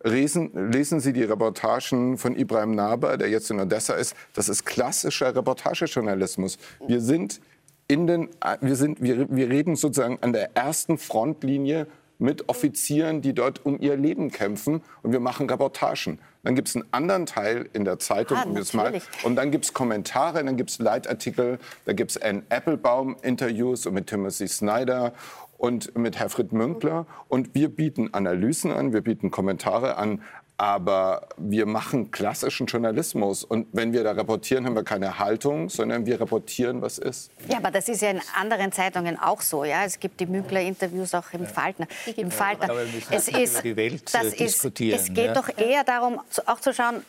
Lesen, lesen, Sie die Reportagen von Ibrahim Naber, der jetzt in Odessa ist. Das ist klassischer Reportagejournalismus. Wir sind in den, wir sind, wir, wir reden sozusagen an der ersten Frontlinie mit Offizieren, die dort um ihr Leben kämpfen und wir machen Reportagen. Dann gibt es einen anderen Teil in der Zeitung ah, um mal, und dann gibt es Kommentare, dann gibt es Leitartikel, da gibt es Anne Applebaum-Interviews mit Timothy Snyder und mit Herfried Münkler. Und wir bieten Analysen an, wir bieten Kommentare an, aber wir machen klassischen Journalismus. Und wenn wir da reportieren, haben wir keine Haltung, sondern wir reportieren, was ist. Ja, aber das ist ja in anderen Zeitungen auch so. Ja? Es gibt die Mügler-Interviews auch im Falter. Im Falter. Es, ist, die Welt das ist, es geht ja? doch eher darum, auch zu schauen,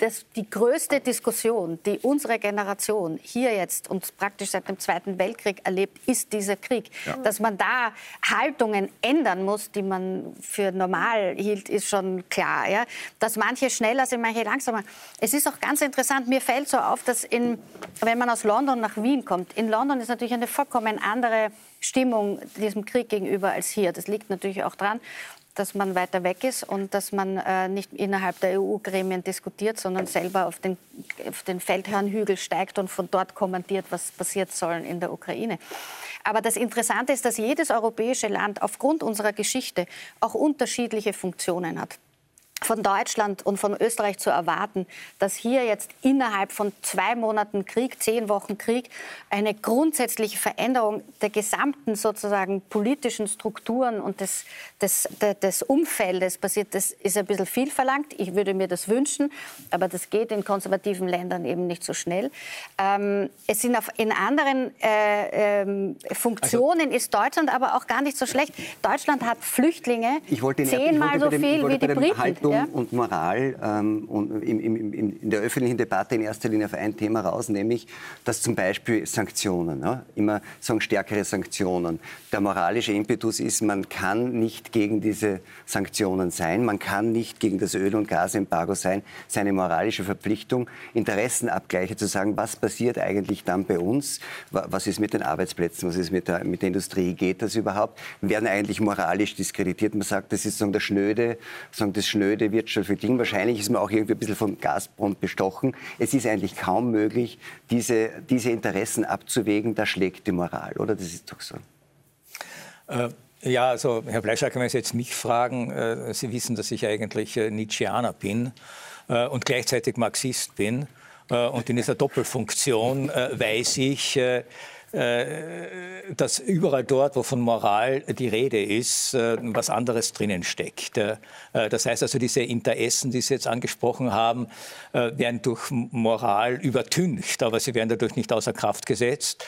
das, die größte Diskussion, die unsere Generation hier jetzt und praktisch seit dem Zweiten Weltkrieg erlebt, ist dieser Krieg. Ja. Dass man da Haltungen ändern muss, die man für normal hielt, ist schon klar. Ja? Dass manche schneller sind, manche langsamer. Es ist auch ganz interessant, mir fällt so auf, dass in, wenn man aus London nach Wien kommt, in London ist natürlich eine vollkommen andere Stimmung diesem Krieg gegenüber als hier. Das liegt natürlich auch daran, dass man weiter weg ist und dass man äh, nicht innerhalb der EU-Gremien diskutiert, sondern selber auf den, auf den Feldherrnhügel steigt und von dort kommentiert, was passiert soll in der Ukraine. Aber das Interessante ist, dass jedes europäische Land aufgrund unserer Geschichte auch unterschiedliche Funktionen hat. Von Deutschland und von Österreich zu erwarten, dass hier jetzt innerhalb von zwei Monaten Krieg, zehn Wochen Krieg, eine grundsätzliche Veränderung der gesamten sozusagen politischen Strukturen und des, des, des Umfeldes passiert, das ist ein bisschen viel verlangt. Ich würde mir das wünschen, aber das geht in konservativen Ländern eben nicht so schnell. Ähm, es sind auf, in anderen äh, ähm, Funktionen also, ist Deutschland aber auch gar nicht so schlecht. Deutschland hat Flüchtlinge zehnmal so viel wie die Briten. Haltung ja? und Moral ähm, und im, im, im, in der öffentlichen Debatte in erster Linie auf ein Thema raus, nämlich, dass zum Beispiel Sanktionen, ja, immer sagen stärkere Sanktionen. Der moralische Impetus ist, man kann nicht gegen diese Sanktionen sein, man kann nicht gegen das Öl- und Gasembargo sein, seine moralische Verpflichtung, Interessenabgleiche zu sagen, was passiert eigentlich dann bei uns, was ist mit den Arbeitsplätzen, was ist mit der, mit der Industrie, geht das überhaupt, werden eigentlich moralisch diskreditiert. Man sagt, das ist sagen, der schnöde, sagen, das schnöde blöde wirtschaftliche Ding. Wahrscheinlich ist man auch irgendwie ein bisschen vom Gazprom bestochen. Es ist eigentlich kaum möglich, diese, diese Interessen abzuwägen. Da schlägt die Moral, oder? Das ist doch so. Äh, ja, also Herr Fleischer, wenn Sie jetzt mich fragen, äh, Sie wissen, dass ich eigentlich äh, Nietzscheaner bin äh, und gleichzeitig Marxist bin. Äh, und in dieser Doppelfunktion äh, weiß ich, äh, dass überall dort, wo von Moral die Rede ist, äh, was anderes drinnen steckt. Äh, das heißt also, diese Interessen, die Sie jetzt angesprochen haben, werden durch Moral übertüncht, aber sie werden dadurch nicht außer Kraft gesetzt.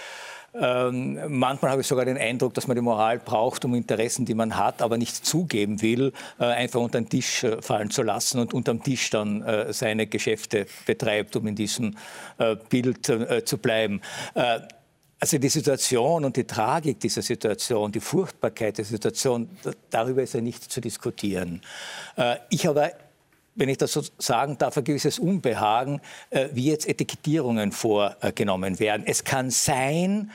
Ähm, manchmal habe ich sogar den Eindruck, dass man die Moral braucht, um Interessen, die man hat, aber nicht zugeben will, äh, einfach unter den Tisch äh, fallen zu lassen und unterm Tisch dann äh, seine Geschäfte betreibt, um in diesem äh, Bild zu bleiben. Also die Situation und die Tragik dieser Situation, die Furchtbarkeit der Situation, darüber ist ja nicht zu diskutieren. Äh, ich aber wenn ich das so sagen darf, ein gewisses Unbehagen, äh, wie jetzt Etikettierungen vorgenommen werden. Es kann sein,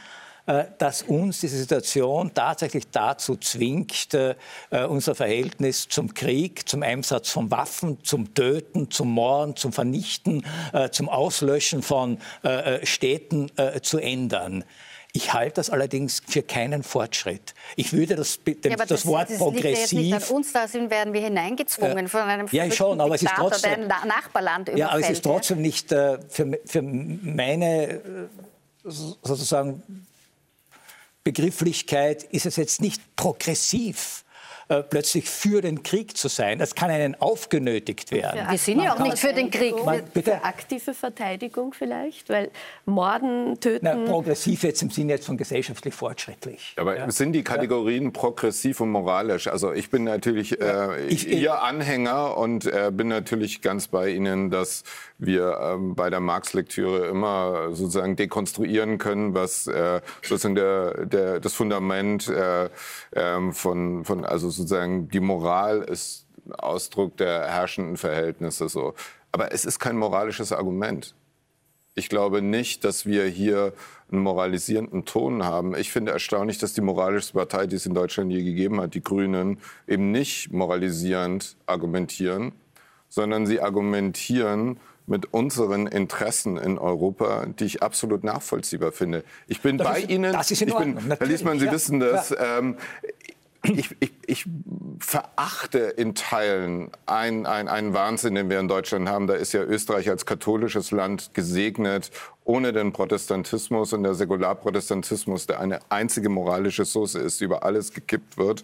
dass uns diese Situation tatsächlich dazu zwingt, äh, äh, unser Verhältnis zum Krieg, zum Einsatz von Waffen, zum Töten, zum Morden, zum Vernichten, zum Auslöschen von Städten zu ändern. Ich halte das allerdings für keinen Fortschritt. Ich würde das, dem, ja, das, das, Wort das progressiv. Liegt nicht an uns, da sind, werden wir hineingezwungen äh, von einem ja, schon, aber es ist trotzdem, Nachbarland Ja, aber es ist trotzdem nicht äh, für, für meine äh, sozusagen Begrifflichkeit ist es jetzt nicht progressiv. Äh, plötzlich für den Krieg zu sein. Das kann einen aufgenötigt werden. Wir sind ja auch nicht für den Krieg. Man, bitte? Für aktive Verteidigung vielleicht, weil Morden, Töten... Na, progressiv jetzt im Sinne jetzt von gesellschaftlich fortschrittlich. Aber ja. sind die Kategorien ja. progressiv und moralisch? Also ich bin natürlich äh, ich, Ihr Anhänger und äh, bin natürlich ganz bei Ihnen, dass wir ähm, bei der Marx-Lektüre immer sozusagen dekonstruieren können, was äh, sozusagen der, der, das Fundament äh, ähm, von, von also sozusagen die Moral ist Ausdruck der herrschenden Verhältnisse so. Aber es ist kein moralisches Argument. Ich glaube nicht, dass wir hier einen moralisierenden Ton haben. Ich finde erstaunlich, dass die moralischste Partei, die es in Deutschland je gegeben hat, die Grünen, eben nicht moralisierend argumentieren, sondern sie argumentieren mit unseren Interessen in Europa, die ich absolut nachvollziehbar finde. Ich bin das bei ist, Ihnen. Das ist in Ordnung. Bin, Herr Liesmann, Sie ja, wissen das. Ähm, ich, ich, ich, verachte in Teilen einen ein Wahnsinn, den wir in Deutschland haben. Da ist ja Österreich als katholisches Land gesegnet, ohne den Protestantismus und der Säkularprotestantismus, der eine einzige moralische Soße ist, die über alles gekippt wird.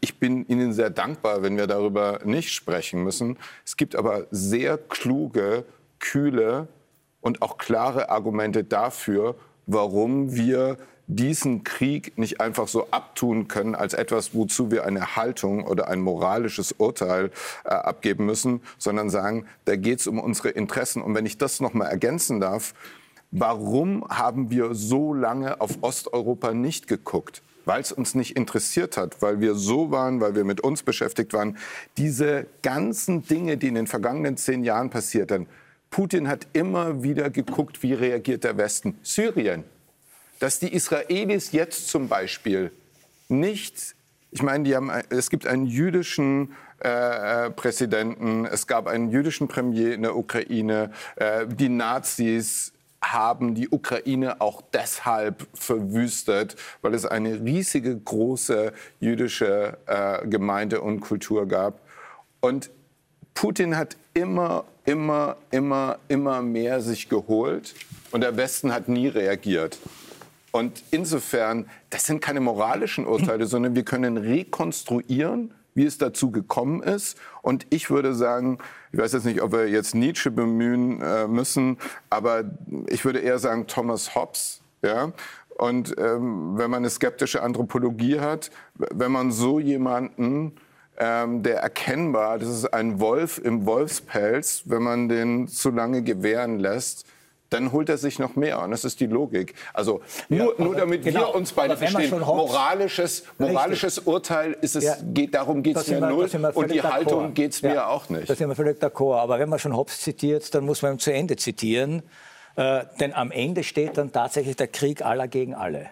Ich bin Ihnen sehr dankbar, wenn wir darüber nicht sprechen müssen. Es gibt aber sehr kluge, kühle und auch klare Argumente dafür, warum wir diesen Krieg nicht einfach so abtun können als etwas, wozu wir eine Haltung oder ein moralisches Urteil äh, abgeben müssen, sondern sagen, da geht es um unsere Interessen. Und wenn ich das noch mal ergänzen darf, warum haben wir so lange auf Osteuropa nicht geguckt? weil es uns nicht interessiert hat, weil wir so waren, weil wir mit uns beschäftigt waren. Diese ganzen Dinge, die in den vergangenen zehn Jahren passierten, Putin hat immer wieder geguckt, wie reagiert der Westen. Syrien, dass die Israelis jetzt zum Beispiel nicht, ich meine, haben, es gibt einen jüdischen äh, äh, Präsidenten, es gab einen jüdischen Premier in der Ukraine, äh, die Nazis haben die Ukraine auch deshalb verwüstet, weil es eine riesige, große jüdische äh, Gemeinde und Kultur gab. Und Putin hat immer, immer, immer, immer mehr sich geholt und der Westen hat nie reagiert. Und insofern, das sind keine moralischen Urteile, sondern wir können rekonstruieren, wie es dazu gekommen ist. Und ich würde sagen, ich weiß jetzt nicht, ob wir jetzt Nietzsche bemühen äh, müssen, aber ich würde eher sagen Thomas Hobbes. Ja? Und ähm, wenn man eine skeptische Anthropologie hat, wenn man so jemanden ähm, der erkennbar, das ist ein Wolf im Wolfspelz, wenn man den zu lange gewähren lässt, dann holt er sich noch mehr. Und das ist die Logik. Also nur, ja, nur damit genau, wir uns beide verstehen, moralisches, moralisches Urteil ist es, ja, geht, darum geht es mir wir, null und die Haltung geht es mir ja, auch nicht. Da sind wir völlig d'accord. Aber wenn man schon Hobbes zitiert, dann muss man ihm zu Ende zitieren. Äh, denn am Ende steht dann tatsächlich der Krieg aller gegen alle.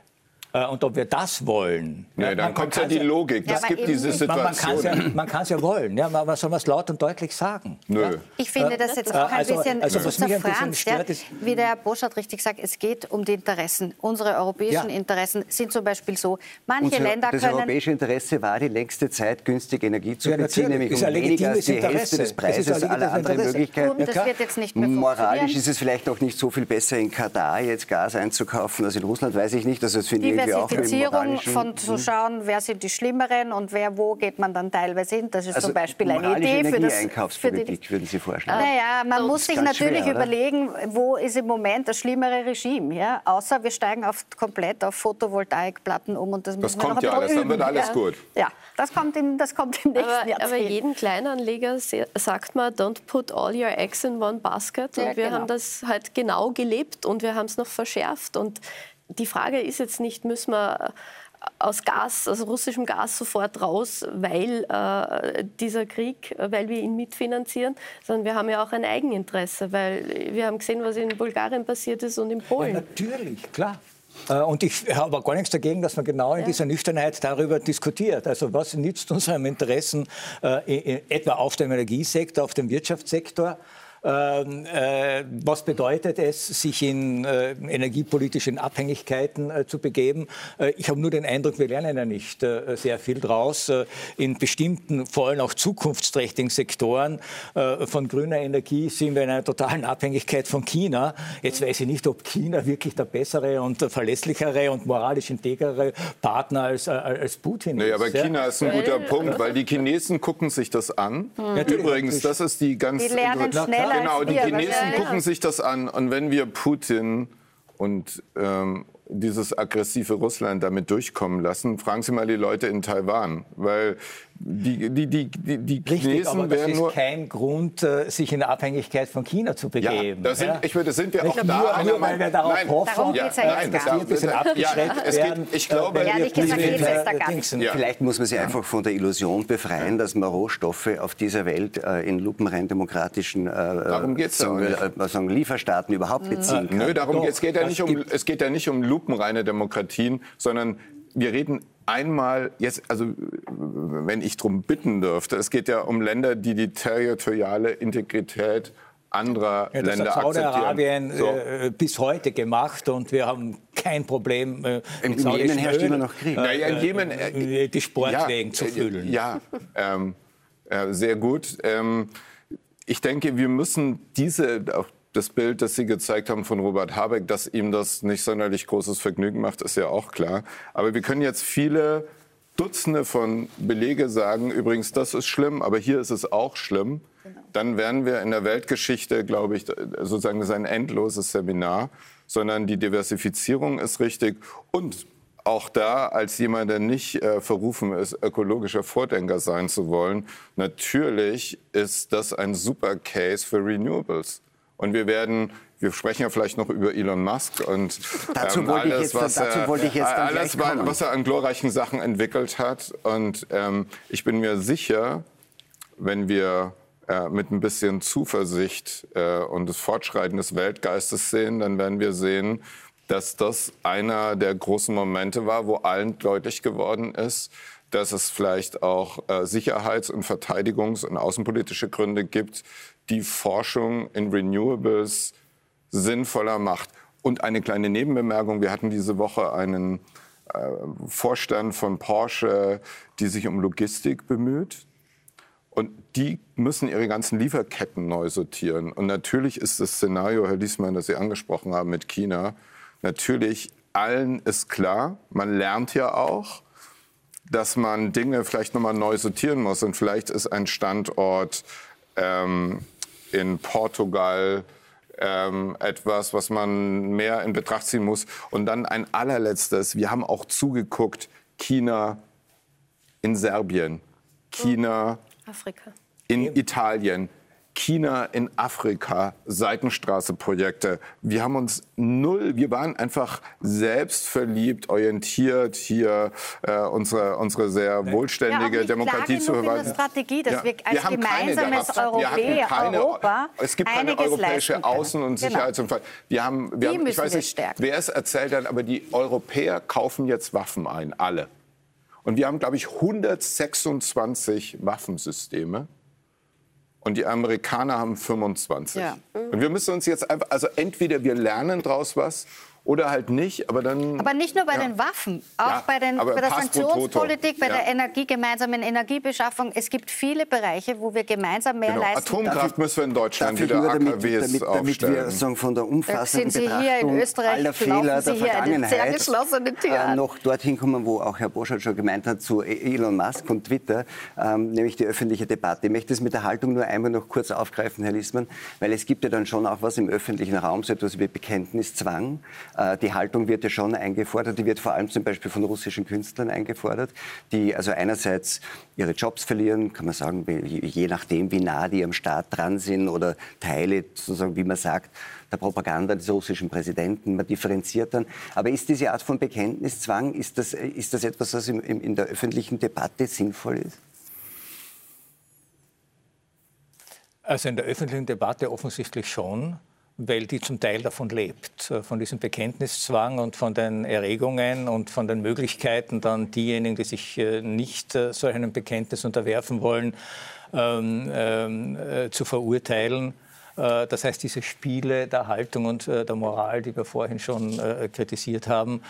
Äh, und ob wir das wollen. Nee, ja, dann kommt ja die Logik. Das gibt diese Situation. Man kann es ja, ja, wollen. Ja, soll man es laut und deutlich sagen? Nö. Ich finde das jetzt auch ein also, bisschen also, was mich ein bisschen stört, ist, wie der Herr Boschert richtig sagt, es geht um die Interessen. Unsere europäischen ja. Interessen sind zum Beispiel so, manche Unsere, Länder das können... Das europäische Interesse war die längste Zeit, günstig Energie zu beziehen, nämlich um weniger als die Hälfte des Preises aller anderen Möglichkeiten. Und das wird jetzt nicht mehr Moralisch ist es vielleicht auch nicht so viel besser, in Katar jetzt Gas einzukaufen als in Russland, weiß ich nicht. Also das finde ich auch von zu schauen, wer sind die Schlimmeren und wer wo geht man dann teilweise hin. Das ist also zum Beispiel eine Idee für das. Einkaufspolitik, würden Sie vorschlagen? Naja, man das muss sich natürlich schwer, überlegen, wo ist im Moment das schlimmere Regime. Ja? Außer wir steigen auf, komplett auf Photovoltaikplatten um und das, das kommt ja alles, üben. dann wird alles gut. Ja, das kommt im, das kommt im nächsten aber, Jahrzehnt. Aber jeden Kleinanleger sagt man, don't put all your eggs in one basket. Und ja, wir genau. haben das halt genau gelebt und wir haben es noch verschärft. Und die Frage ist jetzt nicht, müssen wir aus Gas, aus russischem Gas sofort raus, weil äh, dieser Krieg, weil wir ihn mitfinanzieren, sondern wir haben ja auch ein Eigeninteresse, weil wir haben gesehen, was in Bulgarien passiert ist und in Polen. Ja, natürlich, klar. Äh, und ich habe gar nichts dagegen, dass man genau in ja. dieser Nüchternheit darüber diskutiert. Also was nützt unserem Interessen äh, etwa auf dem Energiesektor, auf dem Wirtschaftssektor? Ähm, äh, was bedeutet es, sich in äh, energiepolitischen Abhängigkeiten äh, zu begeben? ich habe nur den Eindruck, wir lernen ja nicht sehr viel draus. in bestimmten, vor allem auch zukunftsträchtigen Sektoren von grüner Energie sind wir in einer totalen Abhängigkeit von China. Jetzt weiß ich nicht, ob China wirklich der bessere und verlässlichere und moralisch integrere Partner als, als Putin nee, ist. aber China ist ein guter Punkt, weil die Chinesen gucken sich das an. Mhm. Übrigens, das ist die ganz... Die lernen schneller Genau, die Chinesen gucken sich das an. Und wenn wir Putin und ähm, dieses aggressive Russland damit durchkommen lassen, fragen Sie mal die Leute in Taiwan, weil die, die, die, die, Richtig, Chinesen aber das ist nur kein Grund, äh, sich in Abhängigkeit von China zu begeben. Ja, sind, ich würde, sind wir Nicht auch da. Nur, nur weil wir darauf nein, hoffen, ja, nein, dass wir ein bisschen abgeschreckt werden. ich glaube, äh, ehrlich gesagt geht es da gar nicht. Vielleicht muss man sich einfach von der Illusion befreien, dass man Rohstoffe auf dieser Welt äh, in lupenrein demokratischen äh, sagen, sagen, Lieferstaaten überhaupt beziehen kann. Nö, darum Doch, es geht ja nicht um, es geht ja nicht um lupenreine Demokratien, sondern wir reden einmal jetzt, also wenn ich darum bitten dürfte, es geht ja um Länder, die die territoriale Integrität anderer ja, das Länder hat Saudi-Arabien so. äh, bis heute gemacht und wir haben kein Problem. Äh, Im Jemen herrscht immer noch Krieg. Äh, ja, im Jemen, äh, die Sportwegen ja, zu füllen. Ja, ähm, äh, sehr gut. Ähm, ich denke, wir müssen diese, auch das Bild, das Sie gezeigt haben von Robert Habeck, dass ihm das nicht sonderlich großes Vergnügen macht, ist ja auch klar. Aber wir können jetzt viele Dutzende von Belege sagen, übrigens, das ist schlimm, aber hier ist es auch schlimm. Genau. Dann werden wir in der Weltgeschichte, glaube ich, sozusagen das ist ein endloses Seminar, sondern die Diversifizierung ist richtig und auch da als jemand, der nicht äh, verrufen ist, ökologischer Vordenker sein zu wollen, natürlich ist das ein super Case für Renewables. Und wir werden wir sprechen ja vielleicht noch über Elon Musk und ähm, alles, was, er, alles was er an glorreichen Sachen entwickelt hat. Und ähm, ich bin mir sicher, wenn wir äh, mit ein bisschen Zuversicht äh, und des Fortschreiten des Weltgeistes sehen, dann werden wir sehen, dass das einer der großen Momente war, wo allen deutlich geworden ist, dass es vielleicht auch äh, Sicherheits- und Verteidigungs- und außenpolitische Gründe gibt, die Forschung in Renewables sinnvoller macht. Und eine kleine Nebenbemerkung, wir hatten diese Woche einen äh, Vorstand von Porsche, die sich um Logistik bemüht. Und die müssen ihre ganzen Lieferketten neu sortieren. Und natürlich ist das Szenario, Herr Liesmann, das Sie angesprochen haben mit China, natürlich allen ist klar, man lernt ja auch, dass man Dinge vielleicht nochmal neu sortieren muss. Und vielleicht ist ein Standort ähm, in Portugal ähm, etwas, was man mehr in Betracht ziehen muss. Und dann ein allerletztes. Wir haben auch zugeguckt, China in Serbien, China Afrika. in Italien. China in Afrika, Seitenstraße-Projekte. Wir haben uns null, wir waren einfach selbstverliebt, orientiert, hier äh, unsere, unsere sehr wohlständige ja, Demokratie zu verwalten. Strategie, dass ja, wir als wir gemeinsames Europäer, keine, Europa Es gibt keine europäische Außen- und genau. Sicherheitsumfall. Wir haben, wir Die haben, ich weiß nicht, stärken. wer es erzählt hat, aber die Europäer kaufen jetzt Waffen ein, alle. Und wir haben, glaube ich, 126 Waffensysteme. Und die Amerikaner haben 25. Ja. Und wir müssen uns jetzt einfach, also entweder wir lernen daraus was oder halt nicht, aber dann. Aber nicht nur bei ja. den Waffen, auch Ja, bei, den, bei der Sanktionspolitik, bei Toto. der Ja. Energie, gemeinsamen Energiebeschaffung. Es gibt viele Bereiche, wo wir gemeinsam mehr Genau. leisten. Atomkraft müssen wir in Deutschland wieder nur damit, AKWs damit, damit aufstellen. wir sagen, von der umfassenden Sind Sie hier in Betrachtung Österreich, aller Fehler Sie der hier eine sehr Vergangenheit geschlossene Tür äh, noch dorthin kommen, wo auch Herr Boschert schon gemeint hat, zu Elon Musk und Twitter, ähm, nämlich die öffentliche Debatte. Ich möchte es mit der Haltung nur einmal noch kurz aufgreifen, Herr Lissmann, weil es gibt ja dann schon auch was im öffentlichen Raum, so etwas wie Bekenntniszwang. Äh, die Haltung wird ja schon eingefordert, die wird vor allem zum Beispiel von russischen Künstlern eingefordert, die also einerseits ihre Jobs verlieren, kann man sagen, je nachdem, wie nah die am Staat dran sind oder Teile, sozusagen, wie man sagt, der Propaganda des russischen Präsidenten. Man differenziert dann. Aber ist diese Art von Bekenntniszwang, ist das, ist das etwas, was im, in der öffentlichen Debatte sinnvoll ist? Also in der öffentlichen Debatte offensichtlich schon, weil die zum Teil davon lebt, äh, von diesem Bekenntniszwang und von den Erregungen und von den Möglichkeiten, dann diejenigen, die sich äh, nicht äh, solch einem Bekenntnis unterwerfen wollen, ähm, ähm, äh, zu verurteilen. Äh, Das heißt, diese Spiele der Haltung und äh, der Moral, die wir vorhin schon äh, kritisiert haben,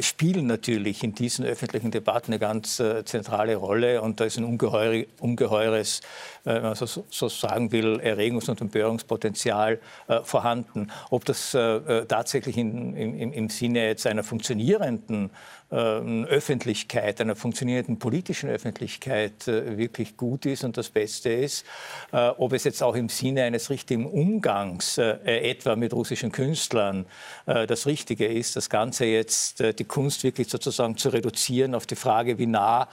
spielen natürlich in diesen öffentlichen Debatten eine ganz zentrale Rolle. Und da ist ein ungeheure, ungeheures, wenn man so, sagen will, Erregungs- und Empörungspotenzial vorhanden. Ob das tatsächlich im, Sinne jetzt einer funktionierenden Öffentlichkeit, einer funktionierenden politischen Öffentlichkeit äh, wirklich gut ist und das Beste ist. Äh, ob es jetzt auch im Sinne eines richtigen Umgangs, äh, etwa mit russischen Künstlern, das Richtige ist, das Ganze jetzt, die Kunst wirklich sozusagen zu reduzieren auf die Frage, wie nah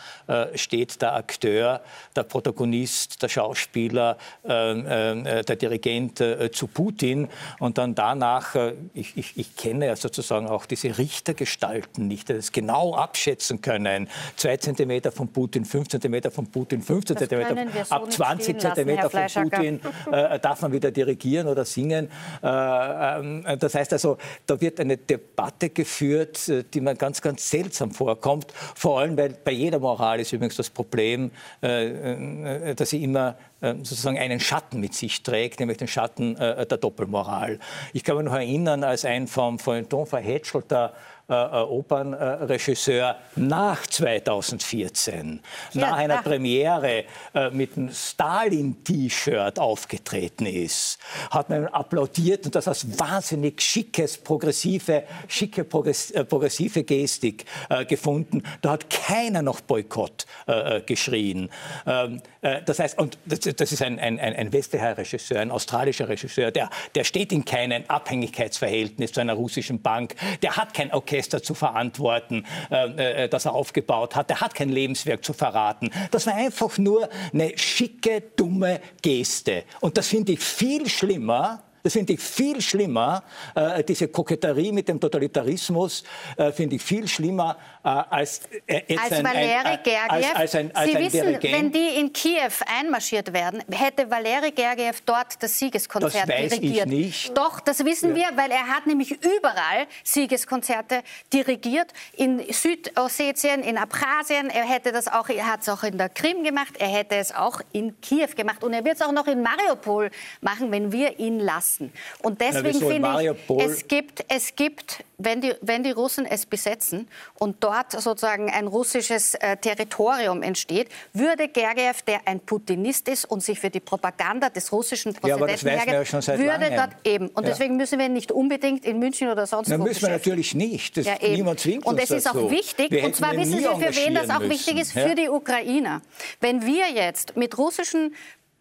steht der Akteur, der Protagonist, der Schauspieler, ähm, äh, der Dirigent zu Putin und dann danach, ich, ich, ich kenne ja sozusagen auch diese Richtergestalten nicht, das genau abschätzen können. Zwei Zentimeter von Putin, fünf Zentimeter von Putin, 15 Das Zentimeter, so ab nicht 20 stehen lassen, Zentimeter von. Putin äh, darf man wieder dirigieren oder singen. Äh, ähm, das heißt also, da wird eine Debatte geführt, äh, die mir ganz, ganz seltsam vorkommt. Vor allem, weil bei jeder Moral ist übrigens das Problem, äh, äh, dass sie immer äh, sozusagen einen Schatten mit sich trägt, nämlich den Schatten äh, der Doppelmoral. Ich kann mich noch erinnern, als ein vom Feuilleton verhätschelter Opernregisseur nach 2014, Ja, nach einer ach. Premiere äh, mit einem Stalin-T-Shirt aufgetreten ist, hat man applaudiert und das als wahnsinnig schickes, progressive, schicke, progress, äh, progressive Gestik äh, gefunden. Da hat keiner noch Boykott äh, äh, geschrien. Ähm, äh, das heißt, und das, ist ein, ein, ein westlicher Regisseur, ein australischer Regisseur, der, der steht in keinem Abhängigkeitsverhältnis zu einer russischen Bank, der hat kein Orchester zu verantworten, äh, äh, das er aufgebaut hat, der hat kein Lebenswerk zu verraten. Das war einfach nur eine schicke, dumme Geste. Und das finde ich viel schlimmer, das finde ich viel schlimmer, äh, diese Koketterie mit dem Totalitarismus äh, finde ich viel schlimmer als äh, Als ein, Valeri ein, Gergiev, als, als ein, als Sie wissen, Dirigent. wenn die in Kiew einmarschiert werden, hätte Valeri Gergiev dort das Siegeskonzert Das weiß ich dirigiert. nicht. Doch, das wissen wir, weil er hat nämlich überall Siegeskonzerte dirigiert. In Südossetien, in Abchasien, er hätte das auch, er hat es auch in der Krim gemacht, er hätte es auch in Kiew gemacht und er wird es auch noch in Mariupol machen, wenn wir ihn lassen. Und deswegen in finde ich, es gibt, es gibt wenn, die, wenn die Russen es besetzen und dort sozusagen ein russisches äh, Territorium entsteht, würde Gergiev, der ein Putinist ist und sich für die Propaganda des russischen Präsidenten ja, hergibt, ja würde langem. dort eben. Und ja. deswegen müssen wir nicht unbedingt in München oder sonst Na, wo müssen wir natürlich nicht. Das, ja, niemand zwingt und uns Und es ist auch wichtig, wir und zwar wissen Sie, für wen das auch müssen. wichtig ist, für die Ukrainer. Wenn wir jetzt mit russischen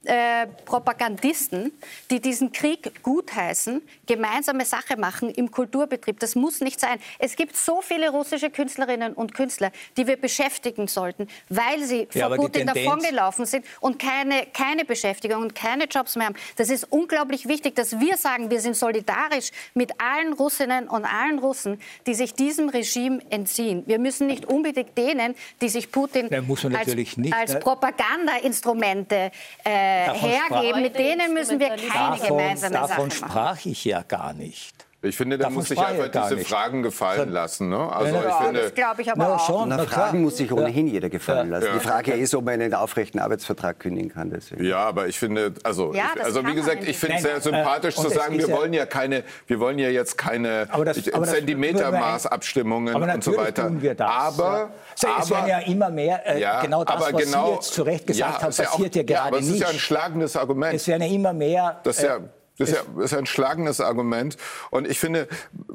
äh, Propagandisten, die diesen Krieg gutheißen, gemeinsame Sache machen im Kulturbetrieb. Das muss nicht sein. Es gibt so viele russische Künstlerinnen und Künstler, die wir beschäftigen sollten, weil sie ja, vor Putin davongelaufen sind und keine, keine Beschäftigung und keine Jobs mehr haben. Das ist unglaublich wichtig, dass wir sagen, wir sind solidarisch mit allen Russinnen und allen Russen, die sich diesem Regime entziehen. Wir müssen nicht unbedingt denen, die sich Putin als, nicht, als ne? Propagandainstrumente äh, hergeben. Mit denen müssen wir keine davon, gemeinsame davon Sache machen. Davon sprach ich ja gar nicht. Ich finde, da muss sich einfach diese nicht. Fragen gefallen lassen. Ne? Also ja, ich finde, das glaube ich aber na, auch. Na, Fragen muss sich ohnehin ja. jeder gefallen lassen. Ja. Die Frage ist, ob man einen aufrechten Arbeitsvertrag kündigen kann. Deswegen. Ja, aber ich finde, also, ich, also wie gesagt, ich finde es sehr sympathisch äh, zu sagen, wir wollen ja keine, wir wollen ja jetzt keine Zentimetermaßabstimmungen und so weiter. Tun wir das. Aber, es werden ja immer mehr, äh, genau das, was genau, Sie jetzt zu Recht gesagt haben, passiert ja gerade nicht. Das ist ja ein schlagendes Argument. Es werden ja immer mehr. Das ist ja das ist ja, ist ja ein schlagendes Argument. Und ich finde,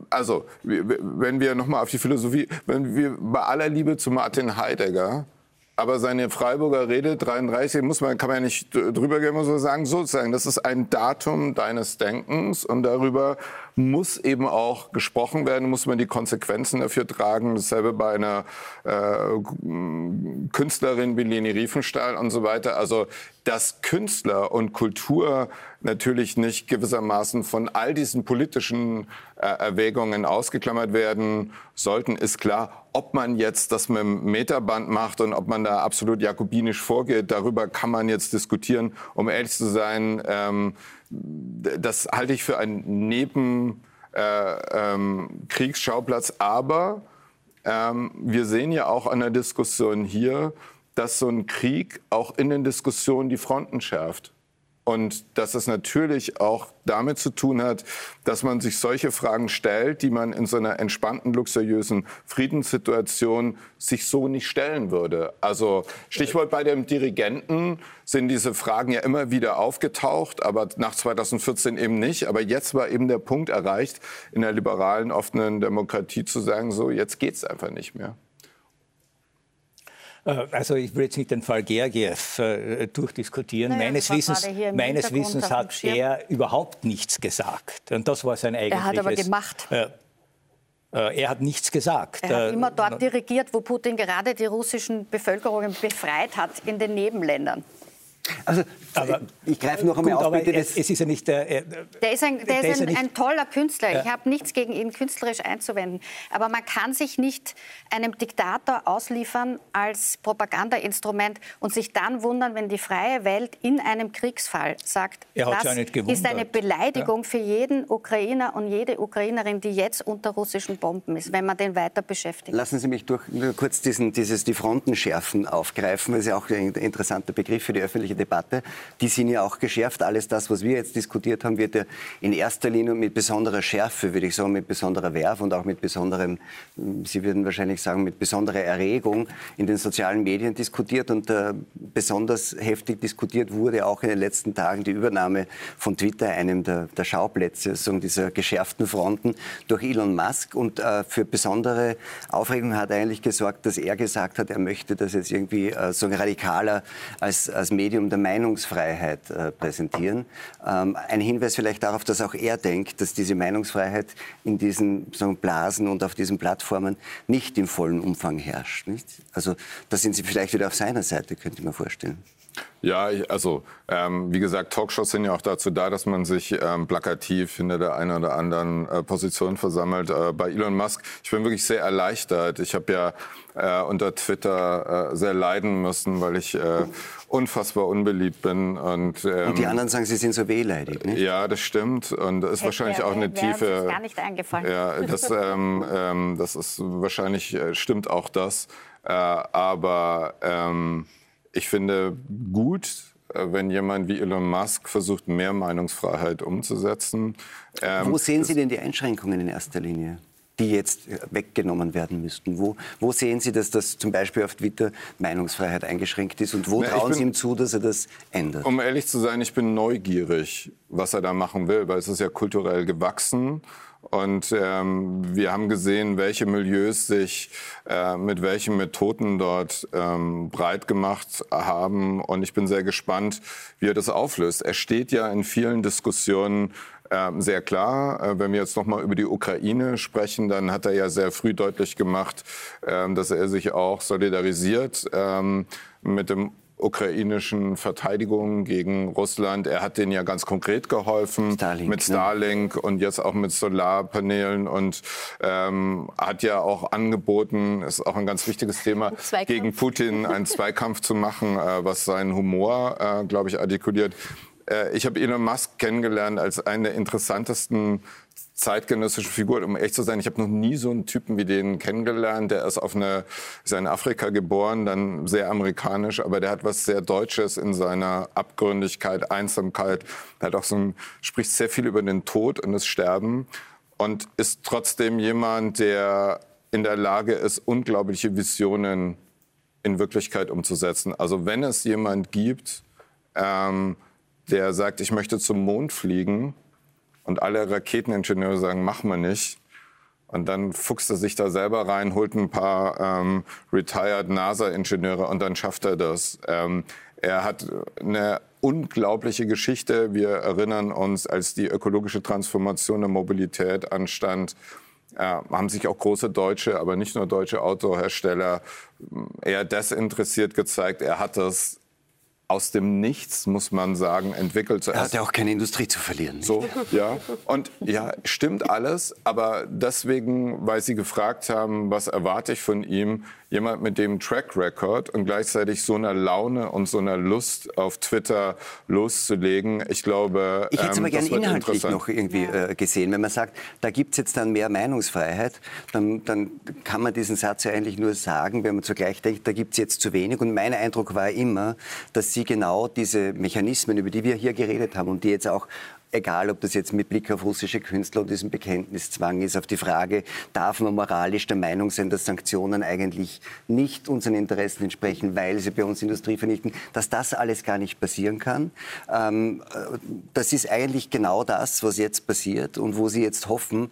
also, wenn wir nochmal auf die Philosophie, wenn wir bei aller Liebe zu Martin Heidegger, aber seine Freiburger Rede 33 muss man, kann man ja nicht drüber gehen, muss man sagen, sozusagen, das ist ein Datum deines Denkens und darüber muss eben auch gesprochen werden, muss man die Konsequenzen dafür tragen. Dasselbe bei einer äh, Künstlerin wie Leni Riefenstahl und so weiter. Also, dass Künstler und Kultur natürlich nicht gewissermaßen von all diesen politischen äh, Erwägungen ausgeklammert werden sollten, ist klar. Ob man jetzt das mit dem Meterband macht und ob man da absolut jakobinisch vorgeht, darüber kann man jetzt diskutieren. Um ehrlich zu sein, ähm, das halte ich für einen Nebenkriegsschauplatz. Äh, ähm, Aber ähm, wir sehen ja auch an der Diskussion hier, dass so ein Krieg auch in den Diskussionen die Fronten schärft. Und dass es natürlich auch damit zu tun hat, dass man sich solche Fragen stellt, die man in so einer entspannten, luxuriösen Friedenssituation sich so nicht stellen würde. Also Stichwort bei dem Dirigenten sind diese Fragen ja immer wieder aufgetaucht, aber nach 2014 eben nicht. Aber jetzt war eben der Punkt erreicht, in der liberalen, offenen Demokratie zu sagen, so, jetzt geht's einfach nicht mehr. Äh, also ich will jetzt nicht den Fall Gergiev äh, durchdiskutieren. Naja, meines Wissens, meines Wissens hat er überhaupt nichts gesagt. Und das war sein eigentliches... Er hat aber gemacht. Äh, äh, er hat nichts gesagt. Er hat immer dort dirigiert, wo Putin gerade die russischen Bevölkerungen befreit hat, in den Nebenländern. Also, aber, ich greife noch einmal gut, auf. Bitte, es, es, ist ja nicht der. Äh, der ist ein, der, der ist ein, ja ein, toller Künstler. Ja. Ich habe nichts gegen ihn künstlerisch einzuwenden. Aber man kann sich nicht einem Diktator ausliefern als Propagandainstrument und sich dann wundern, wenn die freie Welt in einem Kriegsfall sagt, das ja ist eine Beleidigung ja. für jeden Ukrainer und jede Ukrainerin, die jetzt unter russischen Bomben ist, wenn man den weiter beschäftigt. Lassen Sie mich durch, kurz diesen, dieses die Fronten schärfen aufgreifen. Das ist ja auch ein interessanter Begriff für die öffentliche öffentliche Debatte, die sind ja auch geschärft. Alles das, was wir jetzt diskutiert haben, wird ja in erster Linie mit besonderer Schärfe, würde ich sagen, mit besonderer Werf und auch mit besonderem, Sie würden wahrscheinlich sagen, mit besonderer Erregung in den sozialen Medien diskutiert. Und äh, besonders heftig diskutiert wurde auch in den letzten Tagen die Übernahme von Twitter, einem der, der Schauplätze dieser geschärften Fronten, durch Elon Musk. Und äh, für besondere Aufregung hat eigentlich gesorgt, dass er gesagt hat, er möchte das jetzt irgendwie äh, so radikaler als, als Medium Medium der Meinungsfreiheit äh, präsentieren. Ähm, ein Hinweis vielleicht darauf, dass auch er denkt, dass diese Meinungsfreiheit in diesen sagen, Blasen und auf diesen Plattformen nicht im vollen Umfang herrscht. Nicht? Also da sind Sie vielleicht wieder auf seiner Seite, könnte ich mir vorstellen. Ja, also ähm, wie gesagt, Talkshows sind ja auch dazu da, dass man sich ähm, plakativ hinter der einen oder anderen äh, Position versammelt. Äh, bei Elon Musk, ich bin wirklich sehr erleichtert. Ich habe ja äh, unter Twitter äh, sehr leiden müssen, weil ich äh, unfassbar unbeliebt bin. Und, ähm, und die anderen sagen, sie sind so wehleidig, nicht? Ja, das stimmt. Und das ist Hätte wahrscheinlich auch eine tiefe... Gar nicht eingefallen. Ja, das, ähm, ähm, das ist wahrscheinlich, äh, stimmt auch das. aber... Ich finde gut, äh, wenn jemand wie Elon Musk versucht, mehr Meinungsfreiheit umzusetzen. Ähm, Wo sehen Sie denn die Einschränkungen in erster Linie? die jetzt weggenommen werden müssten? Wo, wo sehen Sie, dass das zum Beispiel auf Twitter Meinungsfreiheit eingeschränkt ist und wo Na, trauen bin, Sie ihm zu, dass er das ändert? Um ehrlich zu sein, ich bin neugierig, was er da machen will, weil es ist ja kulturell gewachsen. Und ähm, wir haben gesehen, welche Milieus sich äh, mit welchen Methoden dort ähm, breit gemacht haben. Und ich bin sehr gespannt, wie er das auflöst. Er steht ja in vielen Diskussionen ähm, sehr klar. Äh, wenn wir jetzt noch mal über die Ukraine sprechen, dann hat er ja sehr früh deutlich gemacht, ähm, dass er sich auch solidarisiert ähm, mit dem ukrainischen Verteidigung gegen Russland. Er hat denen ja ganz konkret geholfen Starlink, mit ne? Starlink ne? und jetzt auch mit Solarpanelen und ähm, hat ja auch angeboten, ist auch ein ganz wichtiges Thema, gegen Putin einen Zweikampf zu machen, äh, was seinen Humor, äh, glaube ich, artikuliert. Äh, ich habe Elon Musk kennengelernt als einen der interessantesten zeitgenössischen Figuren. Um echt zu sein, ich habe noch nie so einen Typen wie den kennengelernt. Der ist auf eine, ist in Afrika geboren, dann sehr amerikanisch, aber der hat was sehr Deutsches in seiner Abgründigkeit, Einsamkeit. Er hat auch so ein, spricht sehr viel über den Tod und das Sterben und ist trotzdem jemand, der in der Lage ist, unglaubliche Visionen in Wirklichkeit umzusetzen. Also wenn es jemand gibt, ähm, der sagt, ich möchte zum Mond fliegen und alle Raketeningenieure sagen, machen wir nicht. Und dann fuchst er sich da selber rein, holt ein paar ähm, retired NASA-Ingenieure und dann schafft er das. Ähm, er hat eine unglaubliche Geschichte. Wir erinnern uns, als die ökologische Transformation der Mobilität anstand, äh, haben sich auch große deutsche, aber nicht nur deutsche Autohersteller eher desinteressiert gezeigt. Er hat das aus dem Nichts, muss man sagen, entwickelt. Er hat ja auch keine Industrie zu verlieren. So, ja. Und ja, stimmt alles. Aber deswegen, weil Sie gefragt haben, was erwarte ich von ihm, jemand mit dem Track Record und gleichzeitig so einer Laune und so einer Lust auf Twitter loszulegen. Ich glaube, ich hätte es ähm, aber gerne inhaltlich noch irgendwie äh, gesehen. Wenn man sagt, da gibt es jetzt dann mehr Meinungsfreiheit, dann, dann kann man diesen Satz ja eigentlich nur sagen, wenn man zugleich denkt, da gibt es jetzt zu wenig. Und mein Eindruck war immer, dass Sie genau diese Mechanismen, über die wir hier geredet haben und die jetzt auch egal ob das jetzt mit Blick auf russische Künstler und diesen Bekenntniszwang ist, auf die Frage, darf man moralisch der Meinung sein, dass Sanktionen eigentlich nicht unseren Interessen entsprechen, weil sie bei uns Industrie vernichten, dass das alles gar nicht passieren kann. Ähm, äh, das ist eigentlich genau das, was jetzt passiert und wo Sie jetzt hoffen,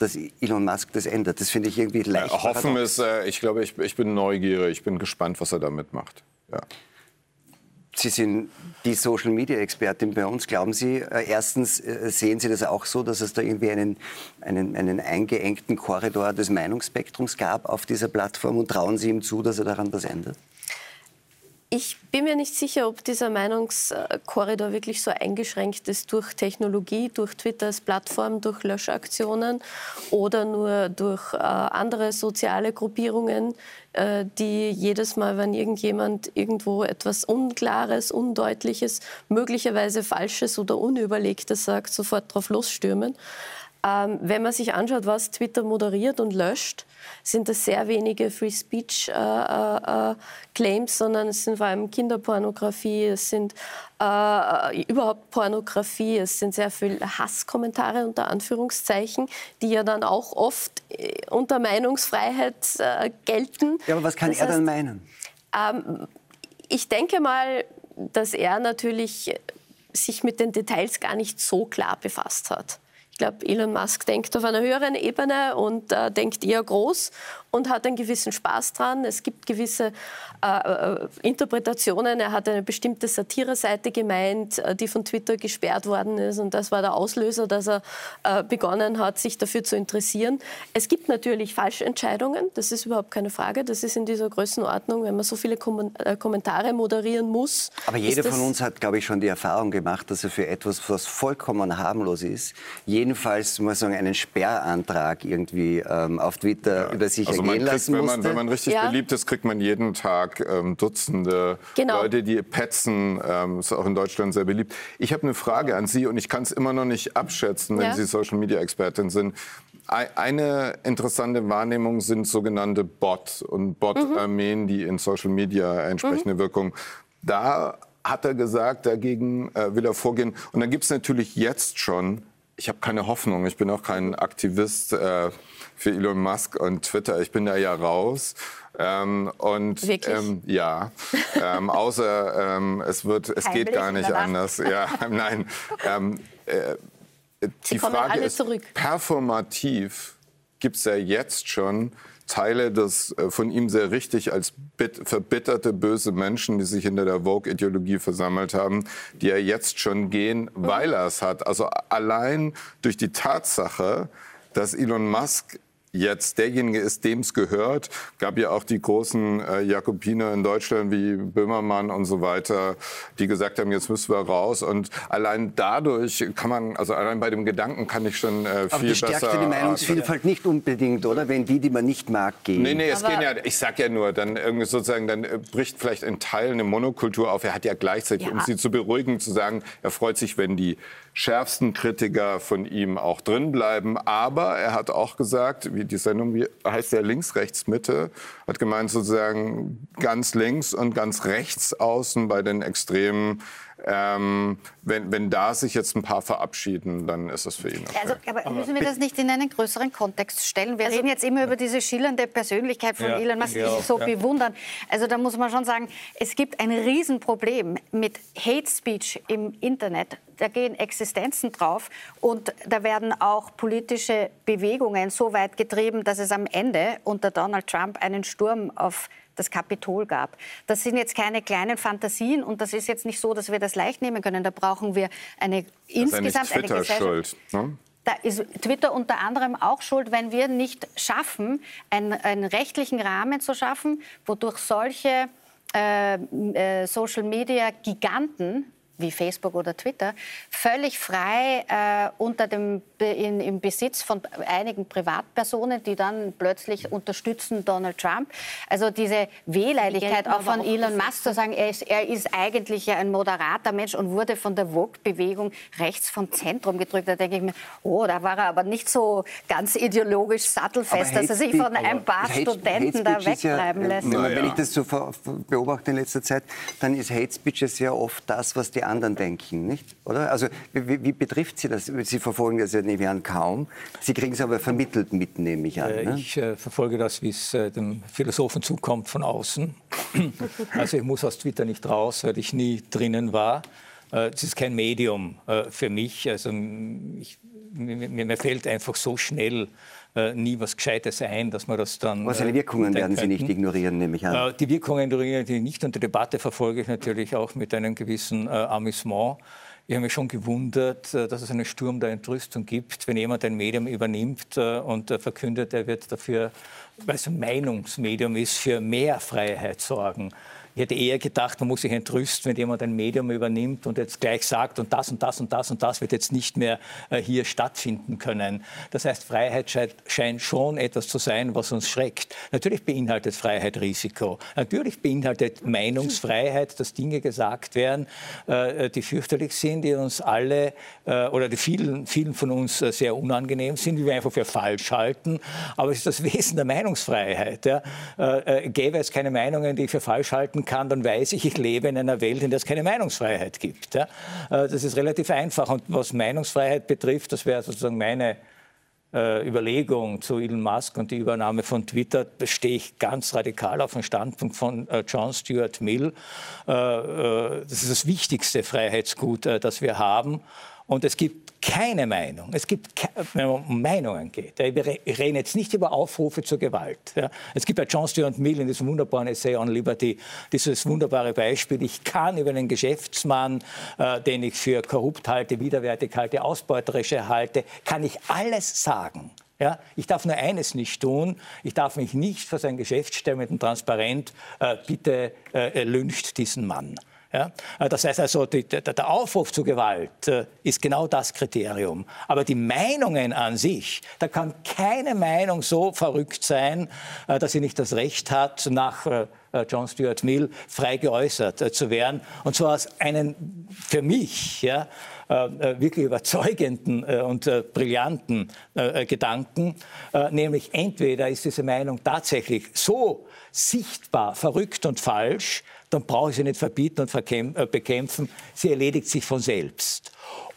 dass Elon Musk das ändert. Das finde ich irgendwie leicht. Ja, hoffen ist, äh, ich glaube, ich, ich bin neugierig, ich bin gespannt, was er damit macht. Ja. Sie sind die Social-Media-Expertin bei uns. Glauben Sie, äh, erstens äh, sehen Sie das auch so, dass es da irgendwie einen, einen, einen eingeengten Korridor des Meinungsspektrums gab auf dieser Plattform und trauen Sie ihm zu, dass er daran was ändert? Ich bin mir nicht sicher, ob dieser Meinungskorridor wirklich so eingeschränkt ist durch Technologie, durch Twitter als Plattform, durch Löschaktionen oder nur durch äh, andere soziale Gruppierungen, die jedes Mal, wenn irgendjemand irgendwo etwas Unklares, Undeutliches, möglicherweise Falsches oder Unüberlegtes sagt, sofort drauf losstürmen. Ähm, wenn man sich anschaut, was Twitter moderiert und löscht, sind das sehr wenige Free Speech äh, äh, äh, Claims, sondern es sind vor allem Kinderpornografie, es sind äh, äh, überhaupt Pornografie, es sind sehr viele Hasskommentare unter Anführungszeichen, die ja dann auch oft äh, unter Meinungsfreiheit gelten. Ja, aber was kann das er heißt, dann meinen? Ähm, ich denke mal, dass er natürlich sich mit den Details gar nicht so klar befasst hat glaube, Elon Musk denkt auf einer höheren Ebene und äh, denkt eher groß und hat einen gewissen Spaß dran. Es gibt gewisse äh, äh, Interpretationen. Er hat eine bestimmte Satire-Seite gemeint, äh, die von Twitter gesperrt worden ist. Und das war der Auslöser, dass er äh, begonnen hat, sich dafür zu interessieren. Es gibt natürlich Falschentscheidungen. Das ist überhaupt keine Frage. Das ist in dieser Größenordnung, wenn man so viele Kom äh, Kommentare moderieren muss. Aber jeder von uns hat, glaube ich, schon die Erfahrung gemacht, dass er für etwas, was vollkommen harmlos ist, jedenfalls muss sagen, einen Sperrantrag irgendwie ähm, auf Twitter ja. über sich also ergehen kriegt, lassen wenn man, wenn man richtig ja. beliebt ist, kriegt man jeden Tag ähm, Dutzende genau. Leute, die petzen. Ähm, ist auch in Deutschland sehr beliebt. Ich habe eine Frage an Sie und ich kann es immer noch nicht abschätzen, wenn ja. Sie Social Media Expertin sind. Eine interessante Wahrnehmung sind sogenannte Bot und Bot-Armeen, mhm. die in Social Media entsprechende mhm. Wirkung. Da hat er gesagt, dagegen äh, will er vorgehen. Und dann gibt es natürlich jetzt schon ich habe keine Hoffnung. Ich bin auch kein Aktivist äh, für Elon Musk und Twitter. Ich bin da ja raus. Ähm, und Wirklich? Ähm, ja, ähm, außer ähm, es wird, es Heimlich geht gar nicht anders. Ja, nein. Ähm, äh, die kommen Frage ist zurück. performativ gibt es ja jetzt schon Teile des äh, von ihm sehr richtig als bit, verbitterte böse Menschen, die sich hinter der Vogue-Ideologie versammelt haben, die ja jetzt schon gehen, weil er es hat. Also allein durch die Tatsache, dass Elon Musk jetzt derjenige ist, dem es gehört. Gab ja auch die großen äh, Jakobiner in Deutschland wie Böhmermann und so weiter, die gesagt haben, jetzt müssen wir raus. Und allein dadurch kann man, also allein bei dem Gedanken kann ich schon äh, viel Aber das stärkt besser. ja die Meinungsvielfalt nicht unbedingt, oder? Wenn die, die man nicht mag, gehen. Nee, nee, es Aber- gehen ja, ich sag ja nur, dann irgendwie sozusagen, dann äh, bricht vielleicht in Teilen eine Monokultur auf. Er hat ja gleichzeitig, Ja. um sie zu beruhigen, zu sagen, er freut sich, wenn die schärfsten Kritiker von ihm auch drin bleiben. Aber er hat auch gesagt, wie die Sendung wie heißt ja links, rechts, Mitte, hat gemeint sozusagen ganz links und ganz rechts außen bei den Extremen. Ähm, wenn, wenn da sich jetzt ein paar verabschieden, dann ist das für ihn okay. Also, aber müssen wir das nicht in einen größeren Kontext stellen? Wir reden jetzt immer über diese schillernde Persönlichkeit von Ja, Elon Musk, die ja, sich so ja. bewundern. Also da muss man schon sagen, es gibt ein Riesenproblem mit Hate Speech im Internet. Da gehen Existenzen drauf und da werden auch politische Bewegungen so weit getrieben, dass es am Ende unter Donald Trump einen Sturm auf das Kapitol gab. Das sind jetzt keine kleinen Fantasien und das ist jetzt nicht so, dass wir das leicht nehmen können. Da brauchen wir eine Das insgesamt eine Twitter Gesellschaft. schuld. Ne? Da ist Twitter unter anderem auch schuld, wenn wir nicht schaffen, einen, einen rechtlichen Rahmen zu schaffen, wodurch solche äh, äh, Social-Media-Giganten wie Facebook oder Twitter, völlig frei äh, unter dem, in, im Besitz von einigen Privatpersonen, die dann plötzlich unterstützen Donald Trump. Also diese Wehleidigkeit auch von auch Elon. Musk zu sagen, er ist, er ist eigentlich ja ein moderater Mensch und wurde von der Vogue-Bewegung rechts vom Zentrum gedrückt. Da denke ich mir, oh, da war er aber nicht so ganz ideologisch sattelfest, dass er sich von ein paar Hate- Studenten da Hate Speech ist ja, wegtreiben äh, lässt. Ja. wenn ich das so beobachte in letzter Zeit, dann ist Hate Speech ja sehr oft das, was die anderen denken, nicht? Oder? Also wie, wie betrifft Sie das? Sie verfolgen das ja nehme ich an kaum. Sie kriegen es aber vermittelt mit, nehme ich an. Äh, Ne? Ich äh, verfolge das, wie es äh, dem Philosophen zukommt von außen. Also ich muss aus Twitter nicht raus, weil ich nie drinnen war. Äh, Es ist kein Medium äh, für mich. Also ich, mir mir fällt einfach so schnell äh, nie was Gescheites ein, dass man das dann. Aber seine äh, Wirkungen werden Sie nicht ignorieren, nehme ich an. Äh, Die Wirkungen, ignoriere ich nicht und die Debatte verfolge ich natürlich auch mit einem gewissen Amüsement. Ich habe mich schon gewundert, dass es einen Sturm der Entrüstung gibt, wenn jemand ein Medium übernimmt und verkündet, er wird dafür, weil es ein Meinungsmedium ist, für mehr Freiheit sorgen. Ich hätte eher gedacht, man muss sich entrüsten, wenn jemand ein Medium übernimmt und jetzt gleich sagt, und das und das und das und das wird jetzt nicht mehr äh, hier stattfinden können. Das heißt, Freiheit scheint, schon etwas zu sein, was uns schreckt. Natürlich beinhaltet Freiheit Risiko. Natürlich beinhaltet Meinungsfreiheit, dass Dinge gesagt werden, äh, die fürchterlich sind, die uns alle äh, oder die vielen, vielen von uns äh, sehr unangenehm sind, die wir einfach für falsch halten. Aber es ist das Wesen der Meinungsfreiheit. Ja? Äh, äh, gäbe es keine Meinungen, die ich für falsch halten kann, dann weiß ich, ich lebe in einer Welt, in der es keine Meinungsfreiheit gibt. Ja? Äh, das ist relativ einfach. Und was Meinungsfreiheit betrifft, das wäre sozusagen meine äh, Überlegung zu Elon Musk und die Übernahme von Twitter stehe ich ganz radikal auf den Standpunkt von äh, John Stuart Mill. Das ist das wichtigste Freiheitsgut, das wir haben. Und es gibt keine Meinung, es gibt, wenn man um Meinungen geht. Wir re- reden jetzt nicht über Aufrufe zur Gewalt. Es gibt bei John Stuart Mill in diesem wunderbaren Essay on Liberty dieses wunderbare Beispiel. Ich kann über einen Geschäftsmann, äh, den ich für korrupt halte, widerwärtig halte, ausbeuterisch halte, kann ich alles sagen. Ja, ich darf nur eines nicht tun. Ich darf mich nicht vor sein Geschäft stellen mit einem Transparent, äh, bitte äh, lyncht diesen Mann. Ja? Äh, Das heißt also, die, der, Aufruf zur Gewalt äh, ist genau das Kriterium. Aber die Meinungen an sich, da kann keine Meinung so verrückt sein, äh, dass sie nicht das Recht hat, nach John Stuart Mill frei geäußert zu werden. Und zwar aus einem für mich ja, wirklich überzeugenden und brillanten Gedanken, nämlich entweder ist diese Meinung tatsächlich so sichtbar verrückt und falsch, dann brauche ich sie nicht verbieten und äh, bekämpfen, sie erledigt sich von selbst.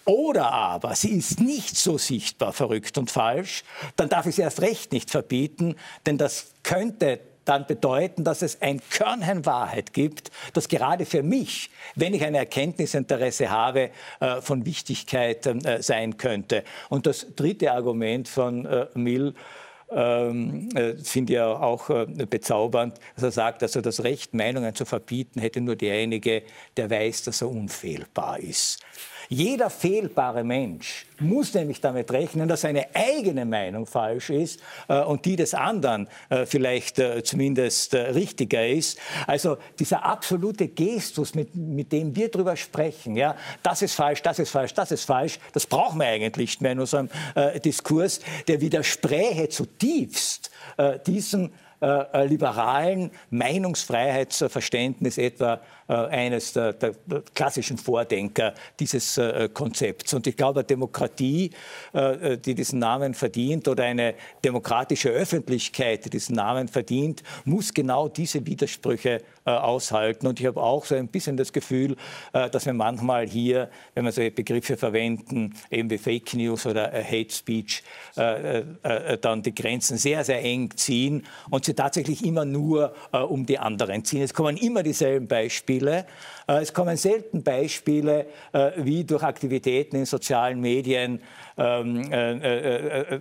Oder aber sie ist nicht so sichtbar verrückt und falsch, dann darf ich sie erst recht nicht verbieten, denn das könnte dann bedeuten, dass es ein Körnchen Wahrheit gibt, das gerade für mich, wenn ich ein Erkenntnisinteresse habe, äh, von Wichtigkeit äh, sein könnte. Und das dritte Argument von Mill, ähm, äh, finde ich auch äh, bezaubernd, dass er sagt, also das Recht, Meinungen zu verbieten, hätte nur derjenige, der weiß, dass er unfehlbar ist. Jeder fehlbare Mensch muss nämlich damit rechnen, dass seine eigene Meinung falsch ist äh, und die des anderen äh, vielleicht äh, zumindest richtiger ist. Also dieser absolute Gestus, mit, mit dem wir darüber sprechen, ja, das ist falsch, das ist falsch, das ist falsch, das brauchen wir eigentlich nicht mehr in unserem Diskurs, der widerspräche zutiefst äh, diesem liberalen Meinungsfreiheitsverständnis etwa äh, eines der, der, klassischen Vordenker dieses äh, Konzepts. Und ich glaube, Demokratie, äh, die diesen Namen verdient, oder eine demokratische Öffentlichkeit, die diesen Namen verdient, muss genau diese Widersprüche aushalten. Und ich habe auch so ein bisschen das Gefühl, dass wir manchmal hier, wenn wir solche Begriffe verwenden, eben wie Fake News oder Hate Speech, dann die Grenzen sehr, sehr eng ziehen und sie tatsächlich immer nur um die anderen ziehen. Es kommen immer dieselben Beispiele. Äh, es kommen selten Beispiele, äh, wie durch Aktivitäten in sozialen Medien ähm, äh,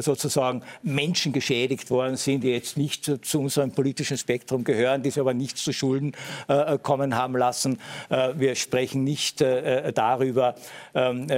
sozusagen Menschen geschädigt worden sind, die jetzt nicht zu, unserem politischen Spektrum gehören, die sie aber nichts zu Schulden kommen haben lassen. wir sprechen nicht darüber, ähm,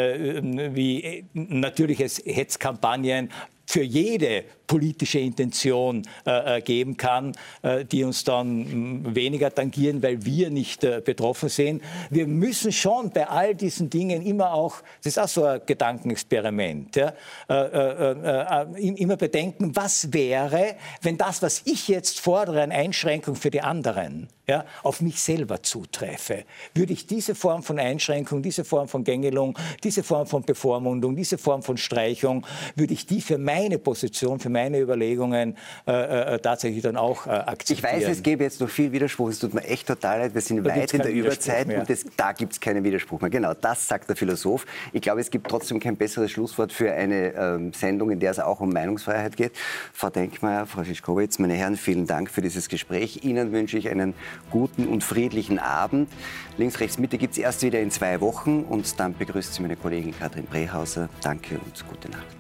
wie natürlich es Hetzkampagnen für jede politische Intention äh, äh, geben kann, äh, die uns dann mm, weniger tangieren, weil wir nicht äh, betroffen sind. Wir müssen schon bei all diesen Dingen immer auch, das ist auch so ein Gedankenexperiment, ja, äh, äh, immer bedenken, was wäre, wenn das, was ich jetzt fordere, eine Einschränkung für die anderen, ja, auf mich selber zuträfe. Würde ich diese Form von Einschränkung, diese Form von Gängelung, diese Form von Bevormundung, diese Form von Streichung, würde ich die für meine Position, für meine Überlegungen äh, äh, tatsächlich dann auch äh, akzeptieren? Ich weiß, es gäbe jetzt noch viel Widerspruch. Es tut mir echt total leid. Wir sind da weit in der Überzeit und das, da gibt es keinen Widerspruch mehr. Genau, das sagt der Philosoph. Ich glaube, es gibt trotzdem kein besseres Schlusswort für eine ähm, Sendung, in der es auch um Meinungsfreiheit geht. Frau Denkmeier, Frau Schischkowitz, meine Herren, vielen Dank für dieses Gespräch. Ihnen wünsche ich einen guten und friedlichen Abend. Links, rechts, Mitte gibt es erst wieder in zwei Wochen und dann begrüßt Sie meine Kollegin Katrin Brehauser. Danke und gute Nacht.